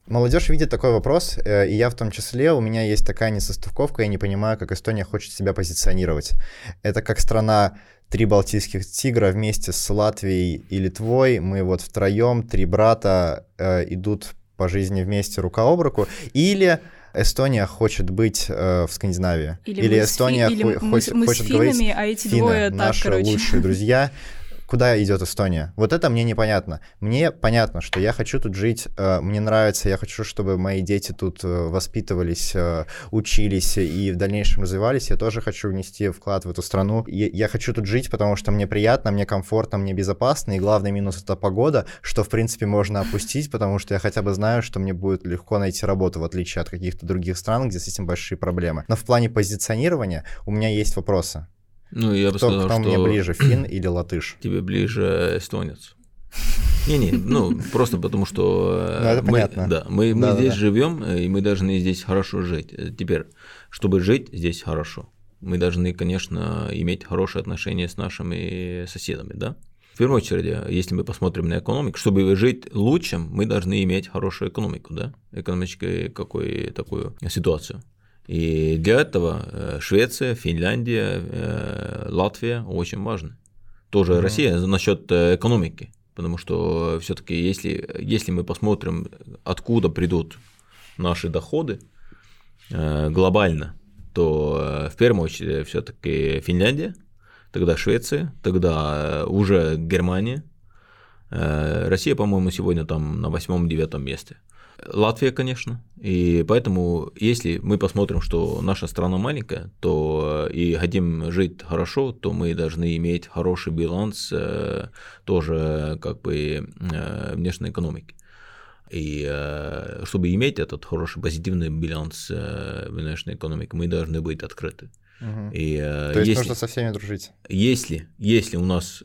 Молодежь видит такой вопрос, и я в том числе, у меня есть такая несостыковка, я не понимаю, как Эстония хочет себя позиционировать. Это как страна три балтийских тигра вместе с Латвией и Литвой. Мы вот втроем, три брата, э, идут по жизни вместе рука об руку. Или Эстония хочет быть э, в Скандинавии. Или, или Эстония фи... или хо- мы, мы хочет с финами, говорить, а эти финны, двое так, наши короче. лучшие друзья. Куда идет Эстония. Вот это мне непонятно. Мне понятно, что я хочу тут жить, э, мне нравится, я хочу, чтобы мои дети тут э, воспитывались, э, учились и в дальнейшем развивались. Я тоже хочу внести вклад в эту страну. Я хочу тут жить, потому что мне приятно, мне комфортно, мне безопасно. И главный минус — это погода, что, в принципе, можно опустить, потому что я хотя бы знаю, что мне будет легко найти работу, в отличие от каких-то других стран, где с этим большие проблемы. Но в плане позиционирования у меня есть вопросы. Ну, я бы кто, сказал, кто что... мне ближе, фин или латыш? <clears throat> Тебе ближе эстонец. Не-не, ну, просто потому что ну, это мы, понятно. Да, мы, мы да, здесь да. живем, и мы должны здесь хорошо жить. Теперь, чтобы жить здесь хорошо, мы должны, конечно, иметь хорошие отношения с нашими соседами, да? В первую очередь, если мы посмотрим на экономику, чтобы жить лучше, мы должны иметь хорошую экономику, да, экономическую какую такую ситуацию. И для этого э, Швеция, Финляндия, э, Латвия очень важны. Тоже mm-hmm. Россия насчет э, экономики, потому что все-таки если, если мы посмотрим, откуда придут наши доходы глобально, то в первую очередь все-таки Финляндия, тогда Швеция, тогда уже Германия. Россия, по-моему, сегодня там на восьмом-девятом месте. Латвия, конечно. И поэтому, если мы посмотрим, что наша страна маленькая, то э, и хотим жить хорошо, то мы должны иметь хороший баланс э, тоже как бы э, внешней экономики. И чтобы иметь этот хороший позитивный баланс внешней экономики, мы должны быть открыты. Угу. И, То есть если, нужно со всеми дружить. Если, если у нас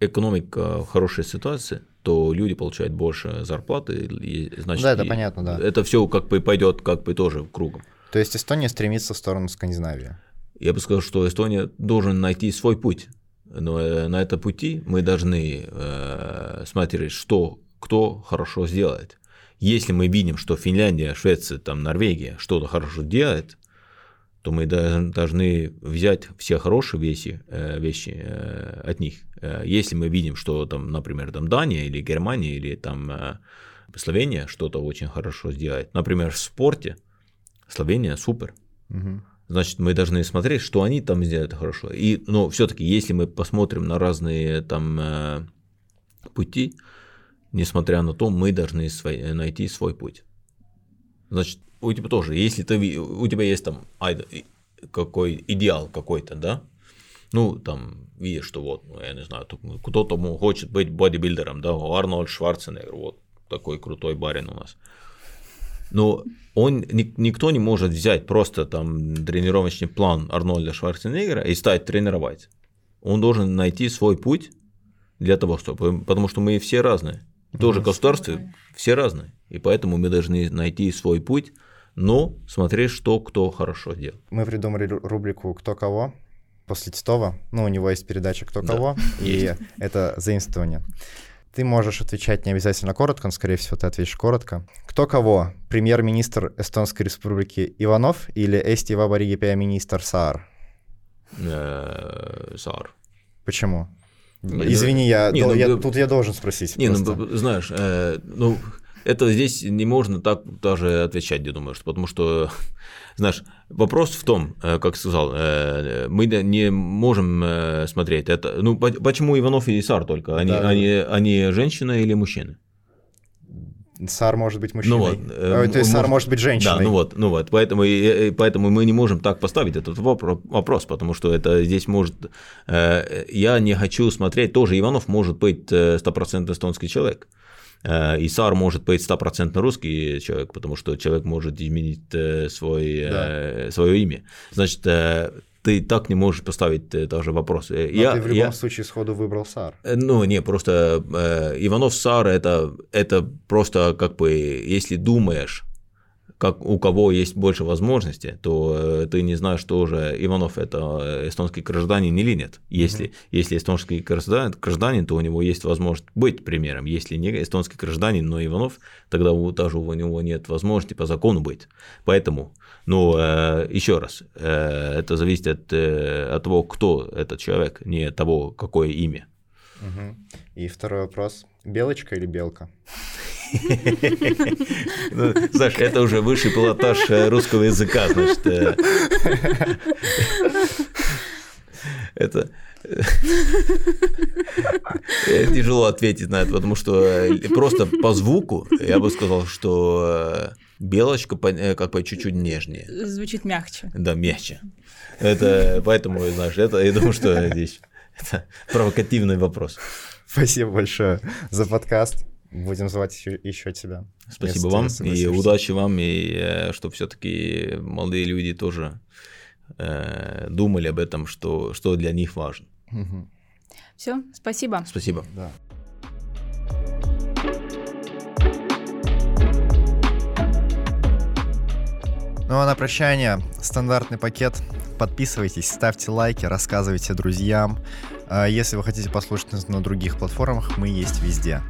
экономика в хорошей ситуации, то люди получают больше зарплаты, и, значит, да, это понятно, да. Это все как бы пойдет как бы тоже кругом. То есть Эстония стремится в сторону Скандинавии. Я бы сказал, что Эстония должен найти свой путь, но э, на этом пути мы должны э, смотреть, что кто хорошо сделает. Если мы видим, что Финляндия, Швеция, там, Норвегия что-то хорошо делает, то мы должны взять все хорошие вещи, э, вещи э, от них. Э, если мы видим, что там, например, там Дания или Германия или там Словения что-то очень хорошо сделает, например, в спорте, Словения супер. Угу. Значит, мы должны смотреть, что они там сделают хорошо. И, но все-таки, если мы посмотрим на разные там пути, несмотря на то, мы должны свой, найти свой путь. Значит, у тебя тоже, если ты, у тебя есть там какой идеал какой-то, да, ну, там, видишь, что вот, ну, я не знаю, кто-то хочет быть бодибилдером, да, Арнольд Шварценеггер, вот такой крутой барин у нас. Но он, никто не может взять просто там тренировочный план Арнольда Шварценеггера и стать тренировать. Он должен найти свой путь для того, чтобы, потому что мы все разные. Тоже государстве все разные. И поэтому мы должны найти свой путь, но смотреть, что кто хорошо делает. Мы придумали рубрику «Кто кого?» после Титова. Ну, у него есть передача «Кто да, кого?» <laughs> и это заимствование. Ты можешь отвечать не обязательно коротко, но, скорее всего, ты ответишь коротко. Кто кого? Премьер-министр Эстонской Республики Иванов или Эсти Вабариги министр Саар? э, Саар. Почему? Не, Извини, ну, я, не, до, ну, я, тут я должен спросить. Не, просто. ну, знаешь, э, ну, это здесь не можно так даже отвечать, я думаю, что, потому что, <laughs> знаешь, вопрос в том, э, как сказал, э, мы не можем э, смотреть это. Ну, почему Иванов и Сар только? Они, да. они, они женщины или мужчины? Сар может быть мужчиной. Ну вот, э, То есть Сар может быть женщиной. Да, ну вот, ну вот. Поэтому, и, поэтому мы не можем так поставить этот вопрос, потому что это здесь может... Э, я не хочу смотреть, тоже Иванов может быть стопроцентно эстонский человек. Э, и Сар может быть стопроцентно русский человек, потому что человек может изменить э, свой, да. свое имя. Значит, ты так не можешь поставить даже вопрос. Но я, ты в любом я, случае сходу выбрал САР. Ну, не, просто э, Иванов САР это, это просто как бы, если думаешь, как у кого есть больше возможностей, то э, ты не знаешь, что уже Иванов это э, эстонский гражданин или нет. Если, mm-hmm. если эстонский гражданин, гражданин, то у него есть возможность быть примером. Если не эстонский гражданин, но Иванов, тогда даже у него нет возможности по закону быть. Поэтому, ну, э, еще раз, это зависит от, от того, кто этот человек, не от того, какое имя. Угу. И второй вопрос. Белочка или белка? <laughs> Ну, знаешь, это уже высший пилотаж э, русского языка, значит. Э. Это э, тяжело ответить на это, потому что просто по звуку я бы сказал, что белочка как бы чуть-чуть нежнее. Звучит мягче. Да, мягче. Это поэтому, знаешь, это я думаю, что здесь это провокативный вопрос. Спасибо большое за подкаст. Будем звать еще, еще тебя. Спасибо вам и удачи вам, и э, чтобы все-таки молодые люди тоже э, думали об этом, что, что для них важно. Угу. Все, спасибо. Спасибо. Да. Ну а на прощание стандартный пакет. Подписывайтесь, ставьте лайки, рассказывайте друзьям. А если вы хотите послушать нас на других платформах, мы есть везде.